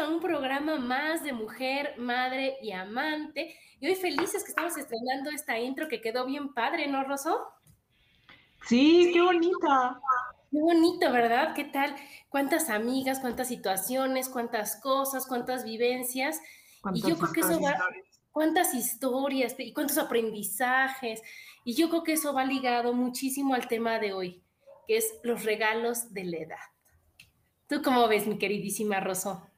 A un programa más de mujer, madre y amante. Y hoy felices que estamos estrenando esta intro que quedó bien padre, ¿no, Rosso? Sí, qué bonita. Qué bonito, ¿verdad? ¿Qué tal? Cuántas amigas, cuántas situaciones, cuántas cosas, cuántas vivencias. y yo creo que eso va, cuántas historias y cuántos aprendizajes. Y yo creo que eso va ligado muchísimo al tema de hoy, que es los regalos de la edad. ¿Tú cómo ves, mi queridísima Rosso?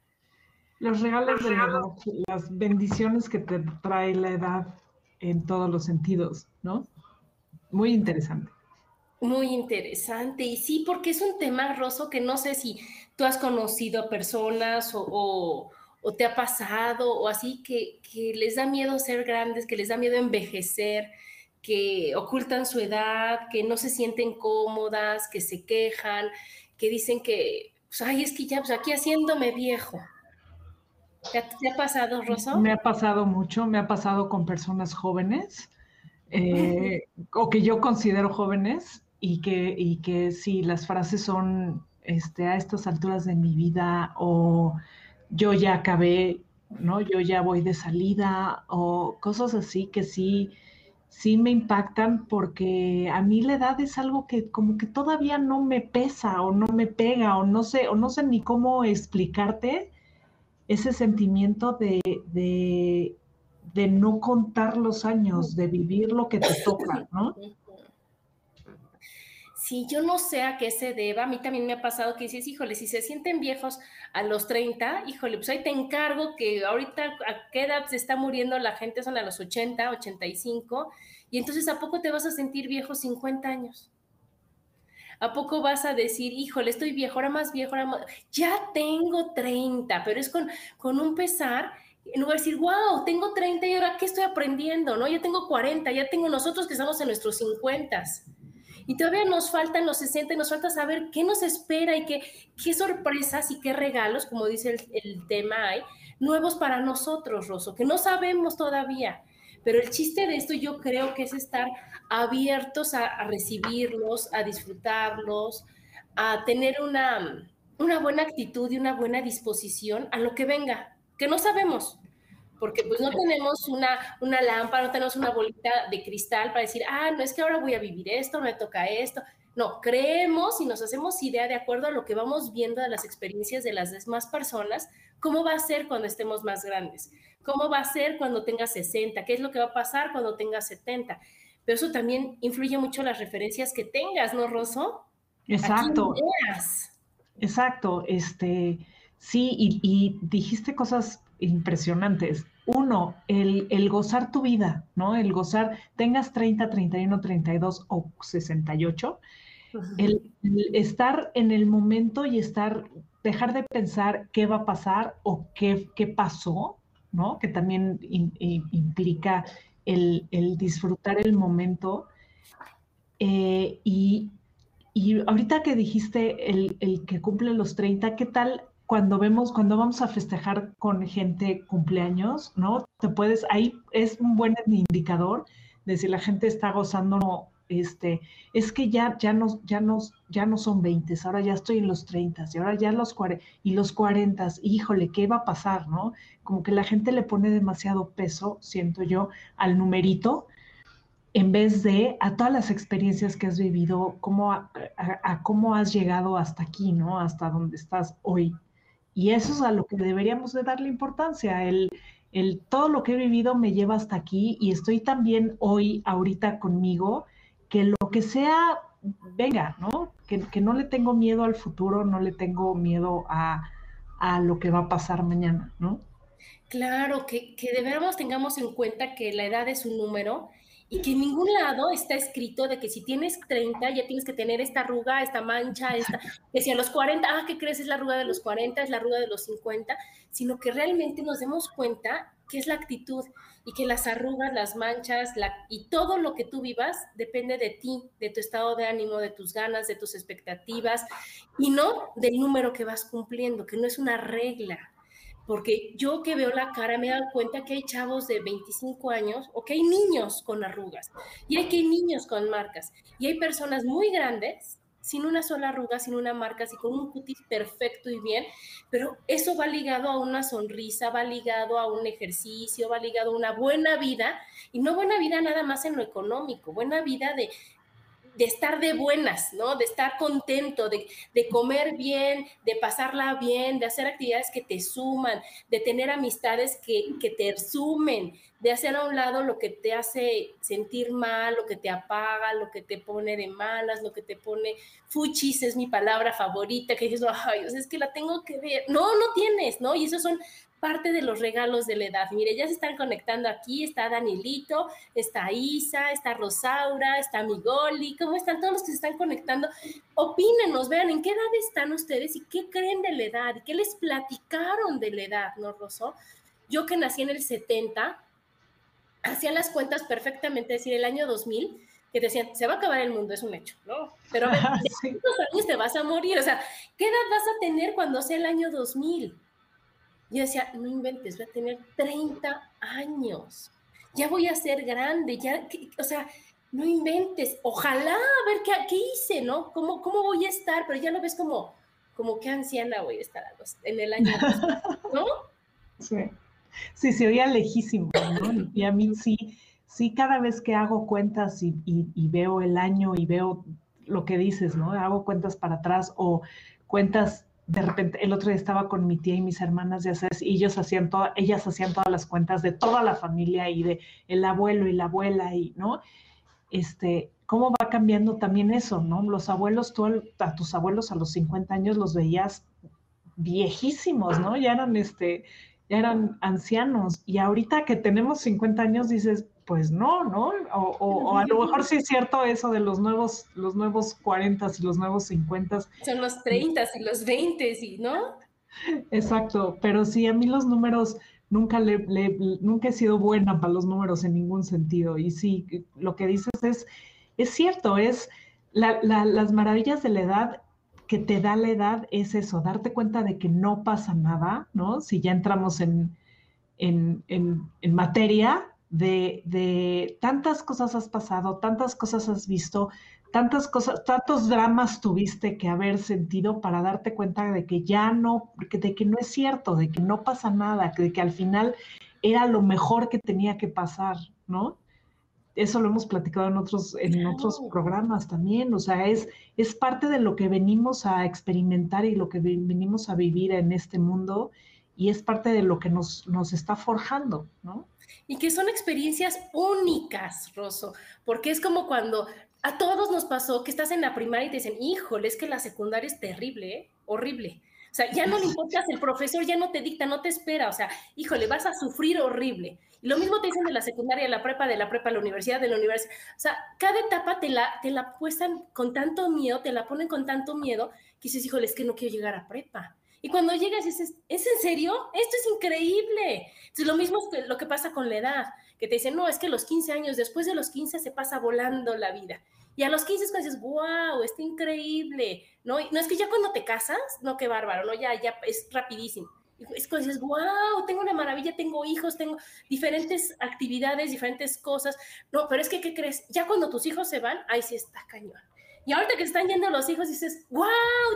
Los regalos de la edad, las bendiciones que te trae la edad en todos los sentidos, ¿no? Muy interesante. Muy interesante. Y sí, porque es un tema, Rosso, que no sé si tú has conocido a personas o, te ha pasado o así, que, que les da miedo ser grandes, que les da miedo envejecer, que ocultan su edad, que no se sienten cómodas, que se quejan, que dicen que pues, ay, es que ya, pues aquí haciéndome viejo. ¿Te ha, pasado, Rosa? Me ha pasado mucho, me ha pasado con personas jóvenes, eh, o que yo considero jóvenes, y que, y que sí, las frases son este, a estas alturas de mi vida, o yo ya acabé, ¿no? Yo ya voy de salida, o cosas así que sí, sí me impactan porque a mí la edad es algo que como que todavía no me pesa o no me pega o no sé, o no sé ni cómo explicarte ese sentimiento de, de, de no contar los años, de vivir lo que te toca, ¿no? Sí, yo no sé a qué se deba. A mí también me ha pasado que dices, híjole, si se sienten viejos a los 30, híjole, pues ahí te encargo que ahorita a qué edad se está muriendo la gente, son a los 80, 85, y entonces ¿a poco te vas a sentir viejo 50 años? ¿A poco vas a decir, híjole, estoy viejo, ahora más viejo, ahora más... Ya tengo 30, pero es con, con un pesar en lugar de decir, wow, tengo 30 y ahora qué estoy aprendiendo, ¿no? Ya tengo 40, ya tengo nosotros que estamos en nuestros 50 y todavía nos faltan los 60 y nos falta saber qué nos espera y qué, qué sorpresas y qué regalos, como dice el, tema, hay nuevos para nosotros, Rosso, que no sabemos todavía. Pero el chiste de esto yo creo que es estar abiertos a, recibirlos, a disfrutarlos, a tener una, una buena actitud y una buena disposición a lo que venga, que no sabemos, porque pues no tenemos una, una lámpara, no tenemos una bolita de cristal para decir, ah, no es que ahora voy a vivir esto, me toca esto. No, creemos y nos hacemos idea de acuerdo a lo que vamos viendo de las experiencias de las demás personas, cómo va a ser cuando estemos más grandes, cómo va a ser cuando tenga 60, qué es lo que va a pasar cuando tenga 70. Pero eso también influye mucho las referencias que tengas, ¿no, Rosso? Exacto. Exacto, este, sí, y, y dijiste cosas impresionantes. Uno, el, gozar tu vida, ¿no? El gozar, tengas 30, 31, 32 o 68, el, estar en el momento y estar, dejar de pensar qué va a pasar o qué, qué pasó, ¿no? Que también implica el, disfrutar el momento. Eh, y, y, ahorita que dijiste el, el, que cumple los 30, ¿qué tal cuando vemos, cuando vamos a festejar con gente cumpleaños, ¿no? Te puedes, ahí es un buen indicador de si la gente está gozando este, es que ya, ya, no, ya, no, ya no son 20, ahora ya estoy en los 30 y ahora ya los 40, y los 40, híjole, ¿qué va a pasar, no? Como que la gente le pone demasiado peso, siento yo, al numerito, en vez de a todas las experiencias que has vivido, cómo a, cómo has llegado hasta aquí, ¿no? Hasta donde estás hoy. Y eso es a lo que deberíamos de darle importancia, el, el todo lo que he vivido me lleva hasta aquí y estoy también hoy, ahorita conmigo, que lo que sea, venga, ¿no? Que, que no le tengo miedo al futuro, no le tengo miedo a, a lo que va a pasar mañana, ¿no? Claro, que, que de verdad tengamos en cuenta que la edad es un número y que en ningún lado está escrito de que si tienes 30 ya tienes que tener esta arruga, esta mancha, esta, que si a los 40, ah, ¿qué crees? Es la arruga de los 40, es la arruga de los 50, sino que realmente nos demos cuenta que es la actitud y que las arrugas, las manchas y todo lo que tú vivas depende de ti, de tu estado de ánimo, de tus ganas, de tus expectativas y no del número que vas cumpliendo, que no es una regla, porque yo que veo la cara me he dado cuenta que hay chavos de 25 años o que hay niños con arrugas y hay que hay niños con marcas y hay personas muy grandes sin una sola arruga, sin una marca, así con un cutis perfecto y bien, pero eso va ligado a una sonrisa, va ligado a un ejercicio, va ligado a una buena vida y no buena vida nada más en lo económico, buena vida de de estar de buenas, ¿no? De estar contento, de, comer bien, de pasarla bien, de hacer actividades que te suman, de tener amistades que, que, te sumen, de hacer a un lado lo que te hace sentir mal, lo que te apaga, lo que te pone de malas, lo que te pone fuchis, es mi palabra favorita, que dices, ay, es que la tengo que ver. No, no tienes, ¿no? Y esos son parte de los regalos de la edad. Mire, ya se están conectando aquí, está Danilito, está Isa, está Rosaura, está Migoli, ¿cómo están todos los que se están conectando? Opínenos, vean en qué edad están ustedes y qué creen de la edad y qué les platicaron de la edad, ¿no, Rosso? Yo que nací en el 70, hacía las cuentas perfectamente, es decir, el año 2000, que decían, se va a acabar el mundo, es un hecho, ¿no? Pero a ver, ¿cuántos años te vas a morir? O sea, ¿qué edad vas a tener cuando sea el año 2000? Yo decía, no inventes, voy a tener 30 años, ya voy a ser grande, ya, o sea, no inventes, ojalá, a ver qué, qué hice, ¿no? ¿Cómo, ¿Cómo voy a estar? Pero ya lo ves como, como qué anciana voy a estar en el año, ¿no? Sí, sí, se oía lejísimo, ¿no? Y a mí sí, sí, cada vez que hago cuentas y, y veo el año y veo lo que dices, ¿no? Hago cuentas para atrás o cuentas de repente el otro día estaba con mi tía y mis hermanas de hacer y ellos hacían toda, ellas hacían todas las cuentas de toda la familia y de el abuelo y la abuela y no este cómo va cambiando también eso no los abuelos tú a tus abuelos a los 50 años los veías viejísimos no ya eran este ya eran ancianos. Y ahorita que tenemos 50 años dices pues no, ¿no? O, a lo mejor sí es cierto eso de los nuevos, los nuevos 40 y los nuevos 50. Son los 30 y los 20, ¿sí? ¿no? Exacto, pero sí, a mí los números, nunca, le, nunca he sido buena para los números en ningún sentido. Y sí, lo que dices es, es cierto, es las maravillas de la edad que te da la edad es eso, darte cuenta de que no pasa nada, ¿no? Si ya entramos en, en, en materia, de, tantas cosas has pasado, tantas cosas has visto, tantas cosas, tantos dramas tuviste que haber sentido para darte cuenta de que ya no, de que no es cierto, de que no pasa nada, de que al final era lo mejor que tenía que pasar, ¿no? Eso lo hemos platicado en otros, en otros programas también, o sea, es, es parte de lo que venimos a experimentar y lo que venimos a vivir en este mundo y es parte de lo que nos, nos está forjando, ¿no? Y que son experiencias únicas, Rosso, porque es como cuando a todos nos pasó que estás en la primaria y te dicen, híjole, es que la secundaria es terrible, ¿eh? horrible. O sea, ya no le importas, el profesor ya no te dicta, no te espera, o sea, híjole, vas a sufrir horrible. Y lo mismo te dicen de la secundaria, la prepa, de la prepa, la universidad, de la universidad. O sea, cada etapa te la, te la puestan con tanto miedo, te la ponen con tanto miedo, que dices, híjole, es que no quiero llegar a prepa. Y cuando llegas dices, ¿es en serio? Esto es increíble. Entonces, lo mismo es lo que pasa con la edad, que te dicen, no, es que los 15 años, después de los 15 se pasa volando la vida. Y a los 15 es cuando dices, wow, está increíble. No, no es que ya cuando te casas, no, qué bárbaro, no, ya, ya es rapidísimo. es cuando dices, wow, tengo una maravilla, tengo hijos, tengo diferentes actividades, diferentes cosas. No, pero es que, ¿qué crees? Ya cuando tus hijos se van, ahí sí está cañón. Y ahorita que están yendo los hijos, dices, wow,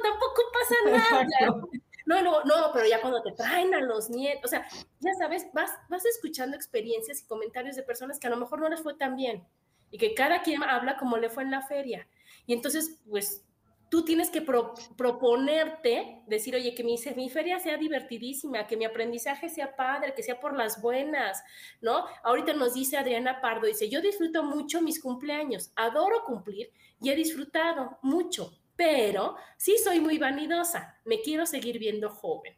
tampoco pasa nada. No, no, no, pero ya cuando te traen a los nietos, o sea, ya sabes, vas, vas escuchando experiencias y comentarios de personas que a lo mejor no les fue tan bien y que cada quien habla como le fue en la feria. Y entonces, pues tú tienes que proponerte, decir, oye, que mi, mi, feria sea divertidísima, que mi aprendizaje sea padre, que sea por las buenas, ¿no? Ahorita nos dice Adriana Pardo, dice, yo disfruto mucho mis cumpleaños, adoro cumplir y he disfrutado mucho, pero sí soy muy vanidosa, me quiero seguir viendo joven.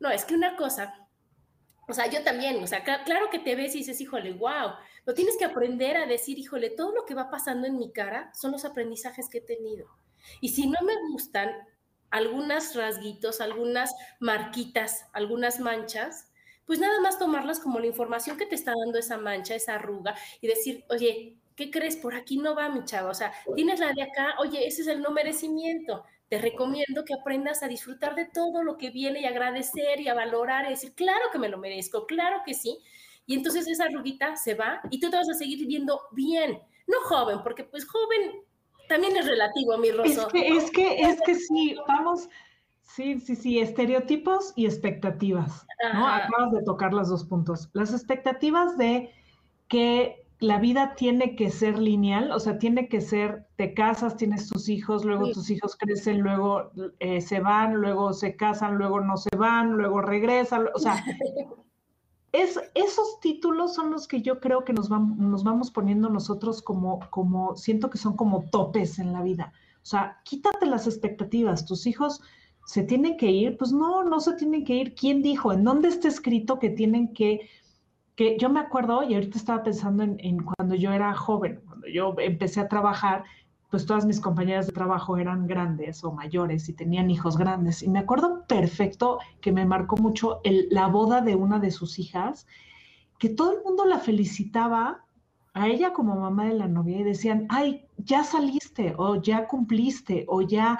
No, es que una cosa, o sea, yo también, o sea, claro que te ves y dices, híjole, wow, lo tienes que aprender a decir, híjole, todo lo que va pasando en mi cara son los aprendizajes que he tenido y si no me gustan algunas rasguitos, algunas marquitas, algunas manchas, pues nada más tomarlas como la información que te está dando esa mancha, esa arruga, y decir, oye, ¿qué crees? Por aquí no va, mi chava. O sea, tienes la de acá, oye, ese es el no merecimiento. Te recomiendo que aprendas a disfrutar de todo lo que viene y agradecer y a valorar y decir, claro que me lo merezco, claro que sí. Y entonces esa arruguita se va y tú te vas a seguir viviendo bien. No joven, porque pues joven también es relativo, mi Rosso. Es que, es que, es que sí, vamos, sí, sí, sí, estereotipos y expectativas, ¿no? Acabas de tocar los dos puntos. Las expectativas de que la vida tiene que ser lineal, o sea, tiene que ser, te casas, tienes tus hijos, luego tus hijos crecen, luego eh, se van, luego se casan, luego no se van, luego regresan, o sea, es, esos títulos son los que yo creo que nos, vamos, nos vamos poniendo nosotros como, como, siento que son como topes en la vida. O sea, quítate las expectativas, tus hijos se tienen que ir, pues no, no se tienen que ir. ¿Quién dijo? ¿En dónde está escrito que tienen que, que yo me acuerdo, y ahorita estaba pensando en, en cuando yo era joven, cuando yo empecé a trabajar, pues todas mis compañeras de trabajo eran grandes o mayores y tenían hijos grandes. Y me acuerdo perfecto que me marcó mucho la boda de una de sus hijas, que todo el mundo la felicitaba a ella como mamá de la novia y decían, ay, ya saliste o ya cumpliste o ya,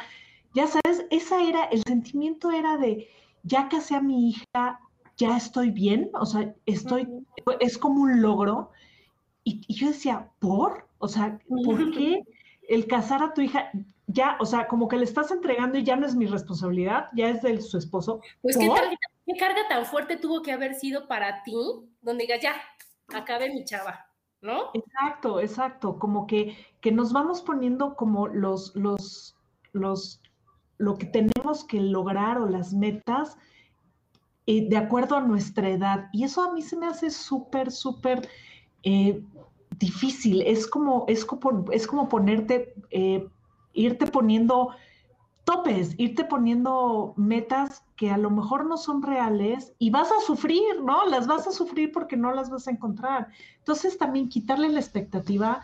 ya sabes, esa era, el sentimiento era de, ya casé a mi hija, ya estoy bien, o sea, estoy, es como un logro. Y, y yo decía, ¿por? O sea, ¿por qué? el casar a tu hija, ya, o sea, como que le estás entregando y ya no es mi responsabilidad, ya es de su esposo. Pues ¿qué, carga tan fuerte tuvo que haber sido para ti, donde digas, ya, acabe mi chava, ¿no? Exacto, exacto, como que, que nos vamos poniendo como los, los, los, lo que tenemos que lograr o las metas eh, de acuerdo a nuestra edad. Y eso a mí se me hace súper, súper... Eh, difícil, es como, es como, es como ponerte, eh, irte poniendo topes, irte poniendo metas que a lo mejor no son reales y vas a sufrir, ¿no? Las vas a sufrir porque no las vas a encontrar. Entonces también quitarle la expectativa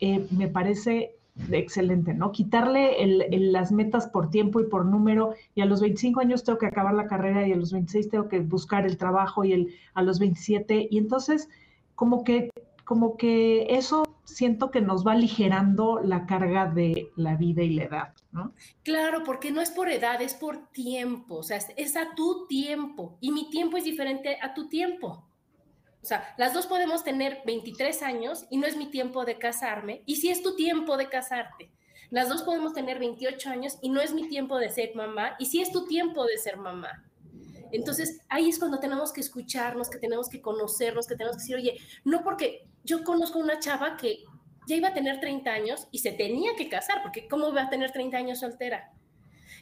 eh, me parece excelente, ¿no? Quitarle las metas por tiempo y por número y a los 25 años tengo que acabar la carrera y a los 26 tengo que buscar el trabajo y el, a los 27 y entonces como que como que eso siento que nos va aligerando la carga de la vida y la edad, ¿no? Claro, porque no es por edad, es por tiempo, o sea, es a tu tiempo y mi tiempo es diferente a tu tiempo. O sea, las dos podemos tener 23 años y no es mi tiempo de casarme, y si es tu tiempo de casarte. Las dos podemos tener 28 años y no es mi tiempo de ser mamá, y si es tu tiempo de ser mamá. Entonces, ahí es cuando tenemos que escucharnos, que tenemos que conocernos, que tenemos que decir, oye, no porque yo conozco una chava que ya iba a tener 30 años y se tenía que casar, porque ¿cómo va a tener 30 años soltera?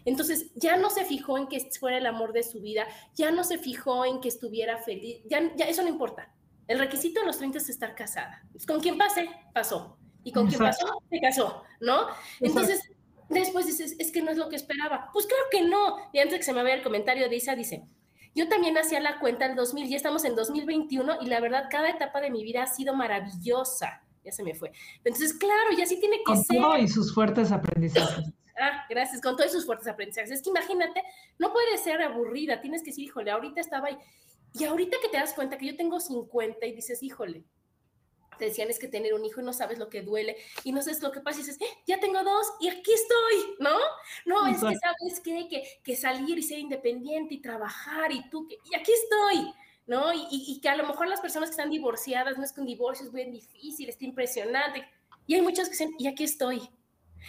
Entonces ya no se fijó en que fuera el amor de su vida, ya no se fijó en que estuviera feliz, ya, ya eso no importa. El requisito de los 30 es estar casada. Con quien pase, pasó. Y con quien pasó, se casó, ¿no? Entonces, después dices, es que no es lo que esperaba. Pues claro que no. Y antes que se me vea el comentario de Isa, dice, yo también hacía la cuenta el 2000, ya estamos en 2021 y la verdad cada etapa de mi vida ha sido maravillosa. Ya se me fue. Entonces, claro, ya sí tiene que con ser. Todo y sus fuertes aprendizajes. Ah, gracias, con todos sus fuertes aprendizajes. Es que imagínate, no puede ser aburrida, tienes que decir, híjole, ahorita estaba ahí. Y ahorita que te das cuenta que yo tengo 50 y dices, híjole, te decían es que tener un hijo y no sabes lo que duele y no sabes lo que pasa y dices, eh, ya tengo dos y aquí estoy, ¿no? No, es que sabes qué? que, que salir y ser independiente y trabajar y tú, que, y aquí estoy, ¿no? Y, y, que a lo mejor las personas que están divorciadas, no es que un divorcio es muy difícil, está impresionante, y hay muchos que dicen, y aquí estoy,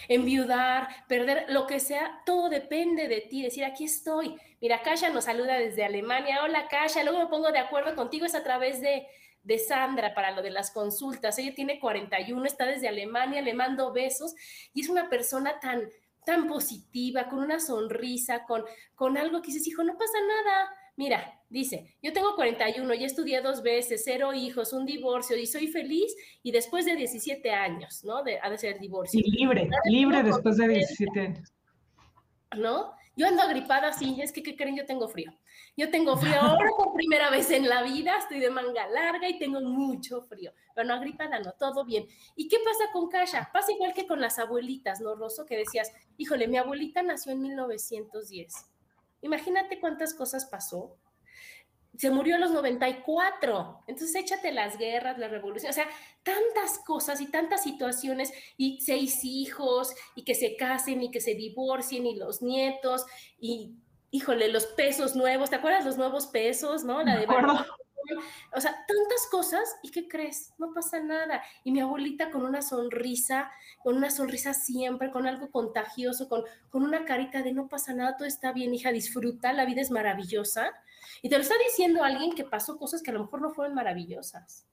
enviudar, perder, lo que sea, todo depende de ti, decir, aquí estoy. Mira, Kasha nos saluda desde Alemania, hola Kasha, luego me pongo de acuerdo contigo, es a través de, de Sandra para lo de las consultas, ella tiene 41, está desde Alemania, le mando besos y es una persona tan tan positiva, con una sonrisa, con, con algo que dices, hijo, no pasa nada, Mira, dice, yo tengo 41, ya estudié dos veces, cero hijos, un divorcio y soy feliz y después de 17 años, ¿no? De, ha de ser divorcio. Y libre, libre después de 17 años. ¿No? Yo ando agripada, sí, es que, ¿qué creen? Yo tengo frío. Yo tengo frío ahora por primera vez en la vida, estoy de manga larga y tengo mucho frío. Pero no agripada, no, todo bien. ¿Y qué pasa con Kasha? Pasa igual que con las abuelitas, ¿no, Rosso? Que decías, híjole, mi abuelita nació en 1910 Imagínate cuántas cosas pasó. Se murió a los 94. Entonces échate las guerras, la revolución, o sea, tantas cosas y tantas situaciones y seis hijos y que se casen y que se divorcien y los nietos y híjole, los pesos nuevos, ¿te acuerdas los nuevos pesos, no? La de o sea, tantas cosas, ¿y qué crees? No pasa nada. Y mi abuelita con una sonrisa, con una sonrisa siempre, con algo contagioso, con, con una carita de no pasa nada, todo está bien, hija, disfruta, la vida es maravillosa. Y te lo está diciendo alguien que pasó cosas que a lo mejor no fueron maravillosas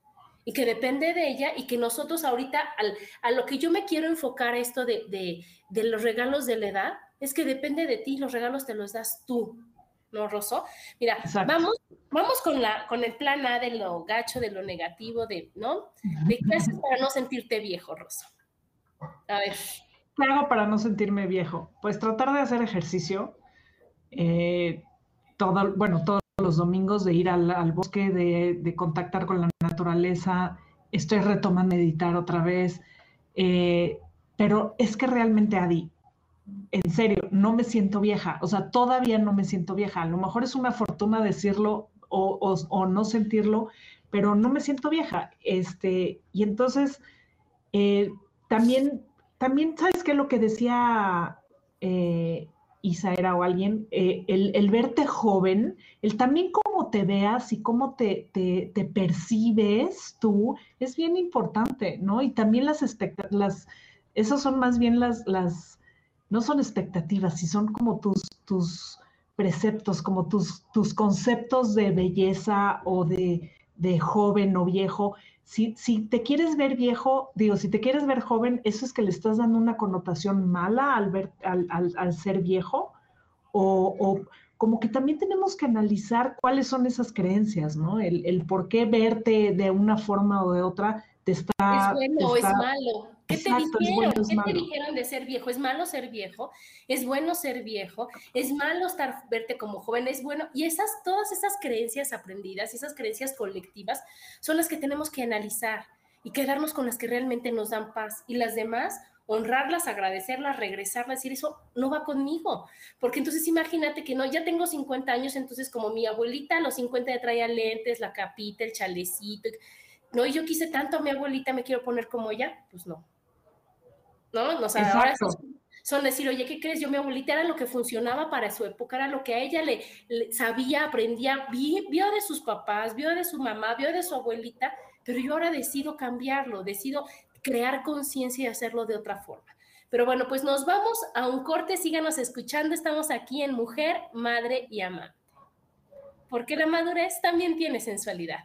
y que depende de ella y que nosotros ahorita, al, a lo que yo me quiero enfocar esto de, de, de los regalos de la edad, es que depende de ti, los regalos te los das tú, ¿no, Rosso? Mira, vamos, vamos con, la, con el plan A de lo gacho, de lo negativo, de, ¿no? ¿De qué haces para no sentirte viejo, Rosso? A ver. ¿Qué hago para no sentirme viejo? Pues tratar de hacer ejercicio. Eh, todo, bueno, todos los domingos de ir al, bosque, de, de, contactar con la naturaleza. Estoy retomando meditar otra vez. Eh, pero es que realmente, Adi, en serio, no me siento vieja, o sea, todavía no me siento vieja. A lo mejor es una fortuna decirlo o, no sentirlo, pero no me siento vieja. Este, y entonces, eh, también, también, ¿sabes qué? Lo que decía eh, o alguien, eh, el, verte joven, el también cómo te veas y cómo te, te, percibes tú, es bien importante, ¿no? Y también las expectativas, esas son más bien las, las no son expectativas, si son como tus, tus preceptos, como tus, tus conceptos de belleza o de, joven o viejo. Si, si, te quieres ver viejo, digo, si te quieres ver joven, eso es que le estás dando una connotación mala al, ver, al, ser viejo, o, o, como que también tenemos que analizar cuáles son esas creencias, ¿no? El, el por qué verte de una forma o de otra te está... Es bueno o es malo. ¿Qué te dijeron? ¿Qué te dijeron de ser viejo? ¿Es malo ser viejo? ¿Es bueno ser viejo? ¿Es malo estar verte como joven? ¿Es bueno? Y esas, todas esas creencias aprendidas, esas creencias colectivas, son las que tenemos que analizar y quedarnos con las que realmente nos dan paz. Y las demás, honrarlas, agradecerlas, regresarlas, decir, eso no va conmigo. Porque entonces imagínate que no, ya tengo 50 años, entonces como mi abuelita a los 50 ya traía lentes, la capita, el chalecito, no, y yo quise tanto a mi abuelita, me quiero poner como ella, pues no. ¿no? O sea, ahora son, decir, oye, ¿qué crees? Yo, mi abuelita era lo que funcionaba para su época, era lo que a ella le, sabía, aprendía, vio de sus papás, vio de su mamá, vio de su abuelita, pero yo ahora decido cambiarlo, decido crear conciencia y hacerlo de otra forma. Pero bueno, pues nos vamos a un corte, síganos escuchando, estamos aquí en Mujer, Madre y Amante. Porque la madurez también tiene sensualidad.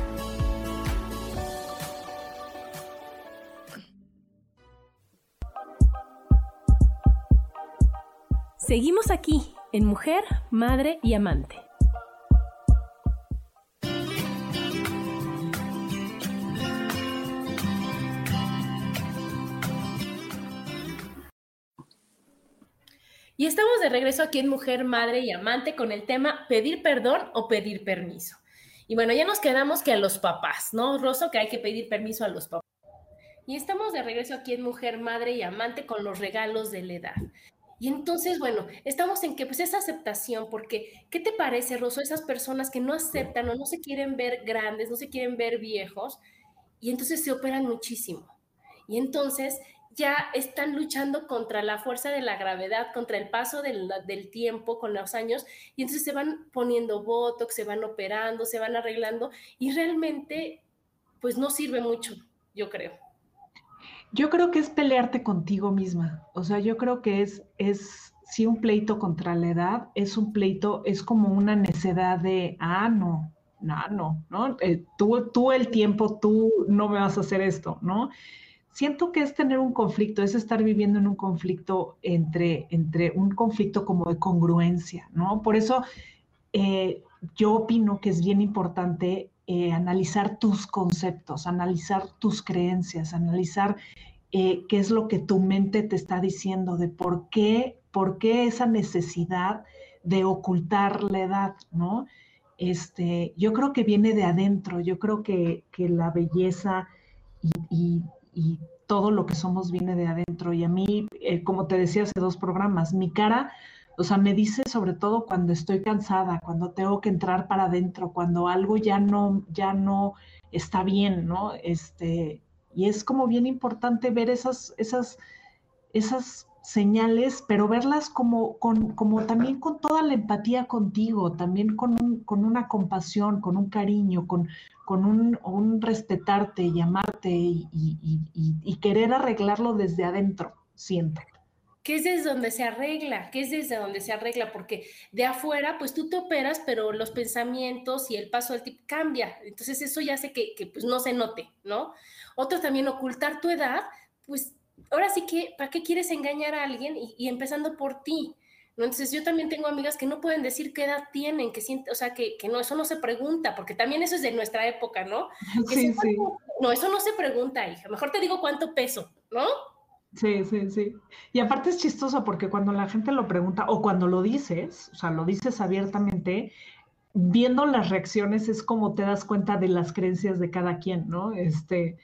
Seguimos aquí en Mujer, Madre y Amante. Y estamos de regreso aquí en Mujer, Madre y Amante con el tema pedir perdón o pedir permiso. Y bueno, ya nos quedamos que a los papás, ¿no, Rosso? Que hay que pedir permiso a los papás. Y estamos de regreso aquí en Mujer, Madre y Amante con los regalos de la edad. Y entonces, bueno, estamos en que pues esa aceptación, porque ¿qué te parece, Rosso, esas personas que no aceptan o no se quieren ver grandes, no se quieren ver viejos, y entonces se operan muchísimo? Y entonces ya están luchando contra la fuerza de la gravedad, contra el paso del, del, tiempo con los años, y entonces se van poniendo botox, se van operando, se van arreglando, y realmente, pues no sirve mucho, yo creo. Yo creo que es pelearte contigo misma. O sea, yo creo que es, es, si un pleito contra la edad, es un pleito, es como una necedad de, ah, no, no, no, ¿no? Eh, tú, tú el tiempo, tú no me vas a hacer esto, ¿no? Siento que es tener un conflicto, es estar viviendo en un conflicto entre, entre un conflicto como de congruencia, ¿no? Por eso eh, yo opino que es bien importante eh, analizar tus conceptos, analizar tus creencias, analizar eh, qué es lo que tu mente te está diciendo, de por qué, por qué esa necesidad de ocultar la edad, ¿no? Este, yo creo que viene de adentro, yo creo que, la belleza y, todo lo que somos viene de adentro. Y a mí, eh, como te decía hace dos programas, mi cara o sea, me dice sobre todo cuando estoy cansada, cuando tengo que entrar para adentro, cuando algo ya no, ya no está bien, ¿no? Este, y es como bien importante ver esas, esas, esas señales, pero verlas como, con, como también con toda la empatía contigo, también con, un, con una compasión, con un cariño, con, con un, un respetarte, y, y, y querer arreglarlo desde adentro, siempre que es desde donde se arregla, que es desde donde se arregla, porque de afuera, pues tú te operas, pero los pensamientos y el paso del tiempo cambia. Entonces eso ya hace que, que pues no se note, ¿no? Otro también, ocultar tu edad, pues ahora sí que, ¿para qué quieres engañar a alguien? Y, empezando por ti, ¿no? Entonces yo también tengo amigas que no pueden decir qué edad tienen, que sienten, o sea, que, que, no, eso no se pregunta, porque también eso es de nuestra época, ¿no? sí, sí. No, eso no se pregunta, hija. Mejor te digo cuánto peso, ¿no? Sí, sí, sí. Y aparte es chistoso porque cuando la gente lo pregunta o cuando lo dices, o sea, lo dices abiertamente, viendo las reacciones es como te das cuenta de las creencias de cada quien, ¿no? Este,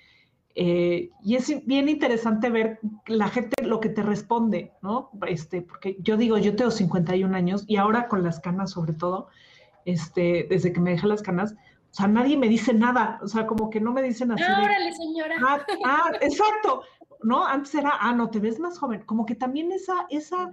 eh, y es bien interesante ver la gente lo que te responde, ¿no? Este, porque yo digo, yo tengo 51 años y ahora con las canas sobre todo, este, desde que me dejé las canas, o sea, nadie me dice nada, o sea, como que no me dicen así. ¡Órale, señora! Ah, ah, exacto, ¿no? Antes era, ah, no, te ves más joven. Como que también esa, esa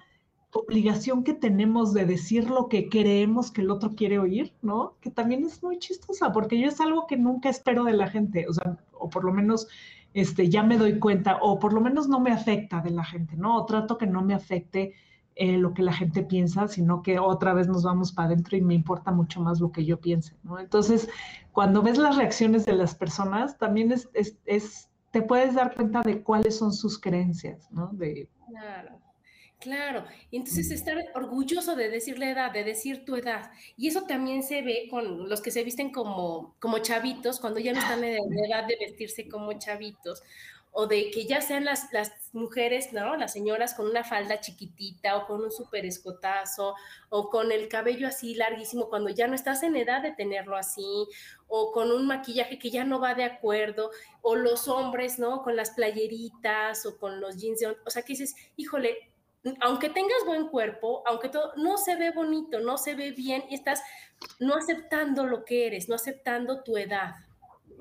obligación que tenemos de decir lo que creemos que el otro quiere oír, ¿no? Que también es muy chistosa, porque yo es algo que nunca espero de la gente, o sea, o por lo menos este, ya me doy cuenta, o por lo menos no me afecta de la gente, ¿no? O trato que no me afecte eh, lo que la gente piensa, sino que otra vez nos vamos para adentro y me importa mucho más lo que yo piense, ¿no? Entonces, cuando ves las reacciones de las personas, también es, es te puedes dar cuenta de cuáles son sus creencias, ¿no? De... Claro. Claro, entonces estar orgulloso de decir la edad, de decir tu edad. Y eso también se ve con los que se visten como, como chavitos, cuando ya no están en la edad de vestirse como chavitos, o de que ya sean las, las mujeres, ¿no? Las señoras con una falda chiquitita o con un super escotazo o con el cabello así larguísimo cuando ya no estás en edad de tenerlo así o con un maquillaje que ya no va de acuerdo o los hombres, ¿no? Con las playeritas o con los jeans, o sea, que dices, híjole, aunque tengas buen cuerpo, aunque todo, no se ve bonito, no se ve bien y estás no aceptando lo que eres, no aceptando tu edad.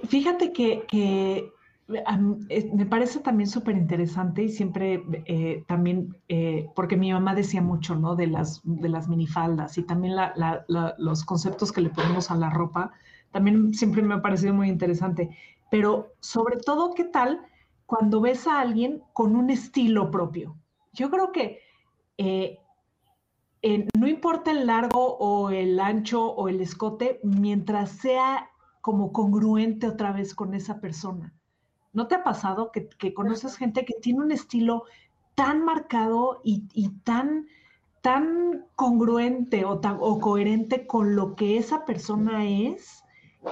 Fíjate que, que me parece también súper interesante y siempre eh, también, eh, porque mi mamá decía mucho, ¿no? De las, de las minifaldas y también los conceptos que le ponemos a la ropa, también siempre me ha parecido muy interesante. Pero sobre todo, ¿qué tal cuando ves a alguien con un estilo propio? Yo creo que eh, no importa el largo o el ancho o el escote, mientras sea como congruente otra vez con esa persona. ¿No te ha pasado que, conoces gente que tiene un estilo tan marcado y, tan, tan congruente o, o coherente con lo que esa persona es,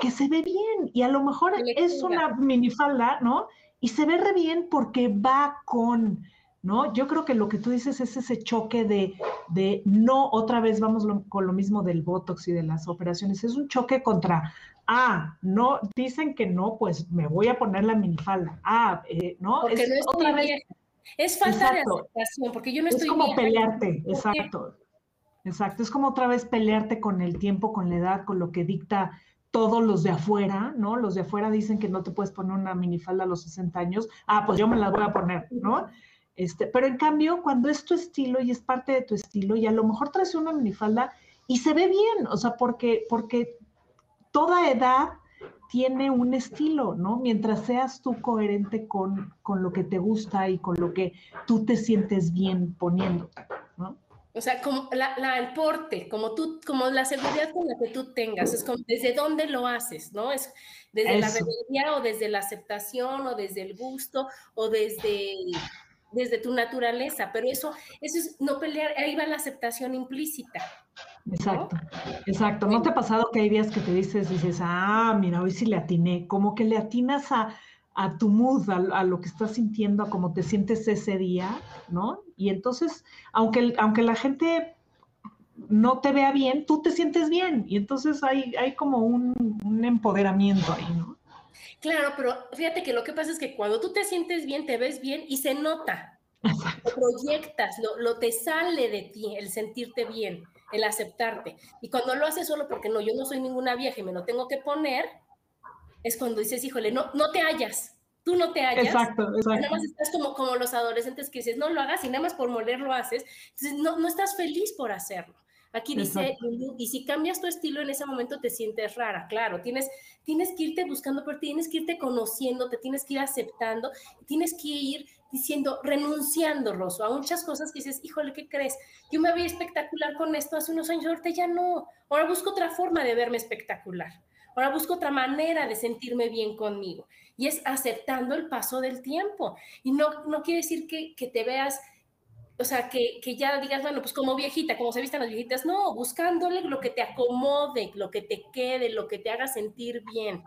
que se ve bien? Y a lo mejor es una minifalda, ¿no? Y se ve re bien porque va con, ¿no? Yo creo que lo que tú dices es ese choque de, de no, otra vez vamos con lo mismo del Botox y de las operaciones, es un choque contra Ah, no, dicen que no, pues me voy a poner la minifalda. Ah, eh, no, es, otra vez. Es falta de aceptación, porque yo no estoy. Es como pelearte, exacto. Exacto, es como otra vez pelearte con el tiempo, con la edad, con lo que dicta todos los de afuera, ¿no? Los de afuera dicen que no te puedes poner una minifalda a los 60 años. Ah, pues yo me la voy a poner, ¿no? Este, pero en cambio, cuando es tu estilo y es parte de tu estilo, y a lo mejor traes una minifalda y se ve bien, o sea, porque, porque toda edad tiene un estilo, ¿no? Mientras seas tú coherente con, con, lo que te gusta y con lo que tú te sientes bien poniendo, ¿no? O sea, como la, el porte, como tú, como la seguridad con la que tú tengas, es como desde dónde lo haces, ¿no? Es desde la rebeldía o desde la aceptación o desde el gusto o desde desde tu naturaleza, pero eso, eso es no pelear, ahí va la aceptación implícita. Exacto, exacto. ¿No te ha pasado que hay días que te dices, dices, ah, mira, hoy sí le atiné, como que le atinas a, a tu mood, a, lo que estás sintiendo, a cómo te sientes ese día, ¿no? Y entonces, aunque, aunque la gente no te vea bien, tú te sientes bien. Y entonces hay, hay como un, un empoderamiento ahí, ¿no? Claro, pero fíjate que lo que pasa es que cuando tú te sientes bien, te ves bien y se nota. Lo proyectas, lo, lo, te sale de ti el sentirte bien, el aceptarte. Y cuando lo haces solo porque no, yo no soy ninguna vieja y me lo tengo que poner, es cuando dices, híjole, no, no te hallas, tú no te hallas. Exacto, exacto. Nada más estás como, como los adolescentes que dices, no lo hagas y nada más por moler lo haces. Entonces, no, no estás feliz por hacerlo. Aquí dice, y si cambias tu estilo en ese momento te sientes rara, claro, tienes, tienes que irte buscando, pero tienes que irte conociendo, te tienes que ir aceptando, tienes que ir diciendo, renunciando, Rosso, a muchas cosas que dices, híjole, ¿qué crees? Yo me veía espectacular con esto hace unos años, ahorita ya no, ahora busco otra forma de verme espectacular, ahora busco otra manera de sentirme bien conmigo, y es aceptando el paso del tiempo, y no, no quiere decir que, que te veas o sea, que, que, ya digas, bueno, pues como viejita, como se visten las viejitas, no, buscándole lo que te acomode, lo que te quede, lo que te haga sentir bien.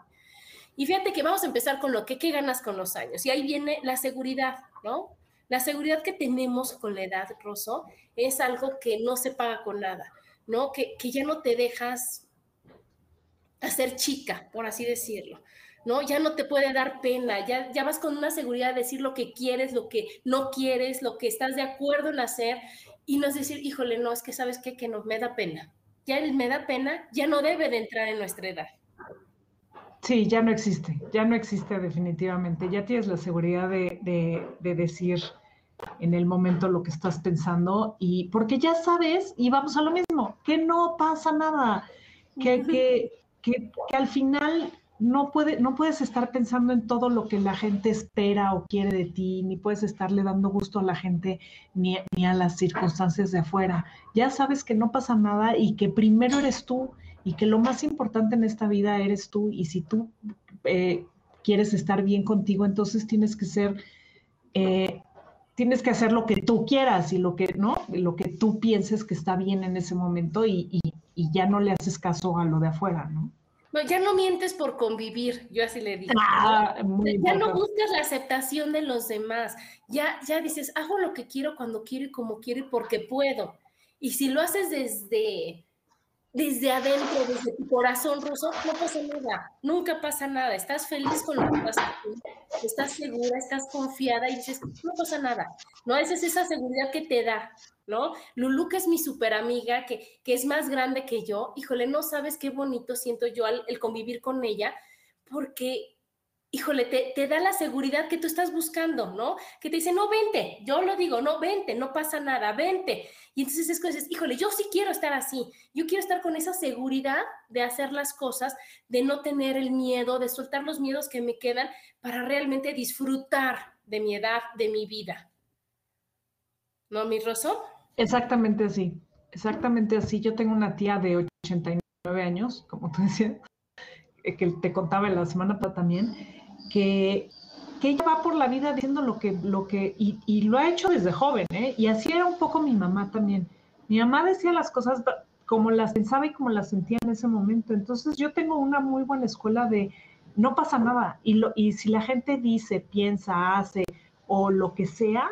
Y fíjate que vamos a empezar con lo que ¿qué ganas con los años. Y ahí viene la seguridad, ¿no? La seguridad que tenemos con la edad, Rosso, es algo que no se paga con nada, ¿no? Que, que ya no te dejas hacer chica, por así decirlo. ¿no? Ya no te puede dar pena, ya, ya vas con una seguridad de decir lo que quieres, lo que no quieres, lo que estás de acuerdo en hacer, y no es decir, híjole, no, es que sabes qué, que no, me da pena. Ya el me da pena ya no debe de entrar en nuestra edad. Sí, ya no existe, ya no existe definitivamente. Ya tienes la seguridad de, decir en el momento lo que estás pensando y porque ya sabes, y vamos a lo mismo, que no pasa nada, que, que, que, que al final no, puede, no puedes estar pensando en todo lo que la gente espera o quiere de ti, ni puedes estarle dando gusto a la gente ni, a las circunstancias de afuera. Ya sabes que no pasa nada y que primero eres tú y que lo más importante en esta vida eres tú y si tú eh, quieres estar bien contigo, entonces tienes que ser, eh, tienes que hacer lo que tú quieras y lo que, ¿no? Lo que tú pienses que está bien en ese momento y, y, y ya no le haces caso a lo de afuera, ¿no? No, ya no mientes por convivir, yo así le digo. Ah, ya no buscas la aceptación de los demás, ya, ya dices, hago lo que quiero cuando quiero y como quiero y porque puedo. Y si lo haces desde, desde adentro, desde tu corazón ruso, no pasa nada, nunca pasa nada. Estás feliz con lo que pasa, estás segura, estás confiada y dices, no pasa nada. No, esa es esa seguridad que te da. ¿no? Lulu, que es mi super amiga, que, que es más grande que yo, híjole, no sabes qué bonito siento yo al, el convivir con ella, porque, híjole, te, da la seguridad que tú estás buscando, ¿no? Que te dice, no, vente, yo lo digo, no, vente, no pasa nada, vente. Y entonces es que híjole, yo sí quiero estar así, yo quiero estar con esa seguridad de hacer las cosas, de no tener el miedo, de soltar los miedos que me quedan para realmente disfrutar de mi edad, de mi vida. ¿No, mi Rosso? Exactamente así, exactamente así. Yo tengo una tía de 89 años, como tú decías, eh, que te contaba la semana pasada también, que, que ella va por la vida diciendo lo que, lo que, y, y, lo ha hecho desde joven, ¿eh? Y así era un poco mi mamá también. Mi mamá decía las cosas como las pensaba y como las sentía en ese momento. Entonces yo tengo una muy buena escuela de no pasa nada. Y, lo, y si la gente dice, piensa, hace o lo que sea,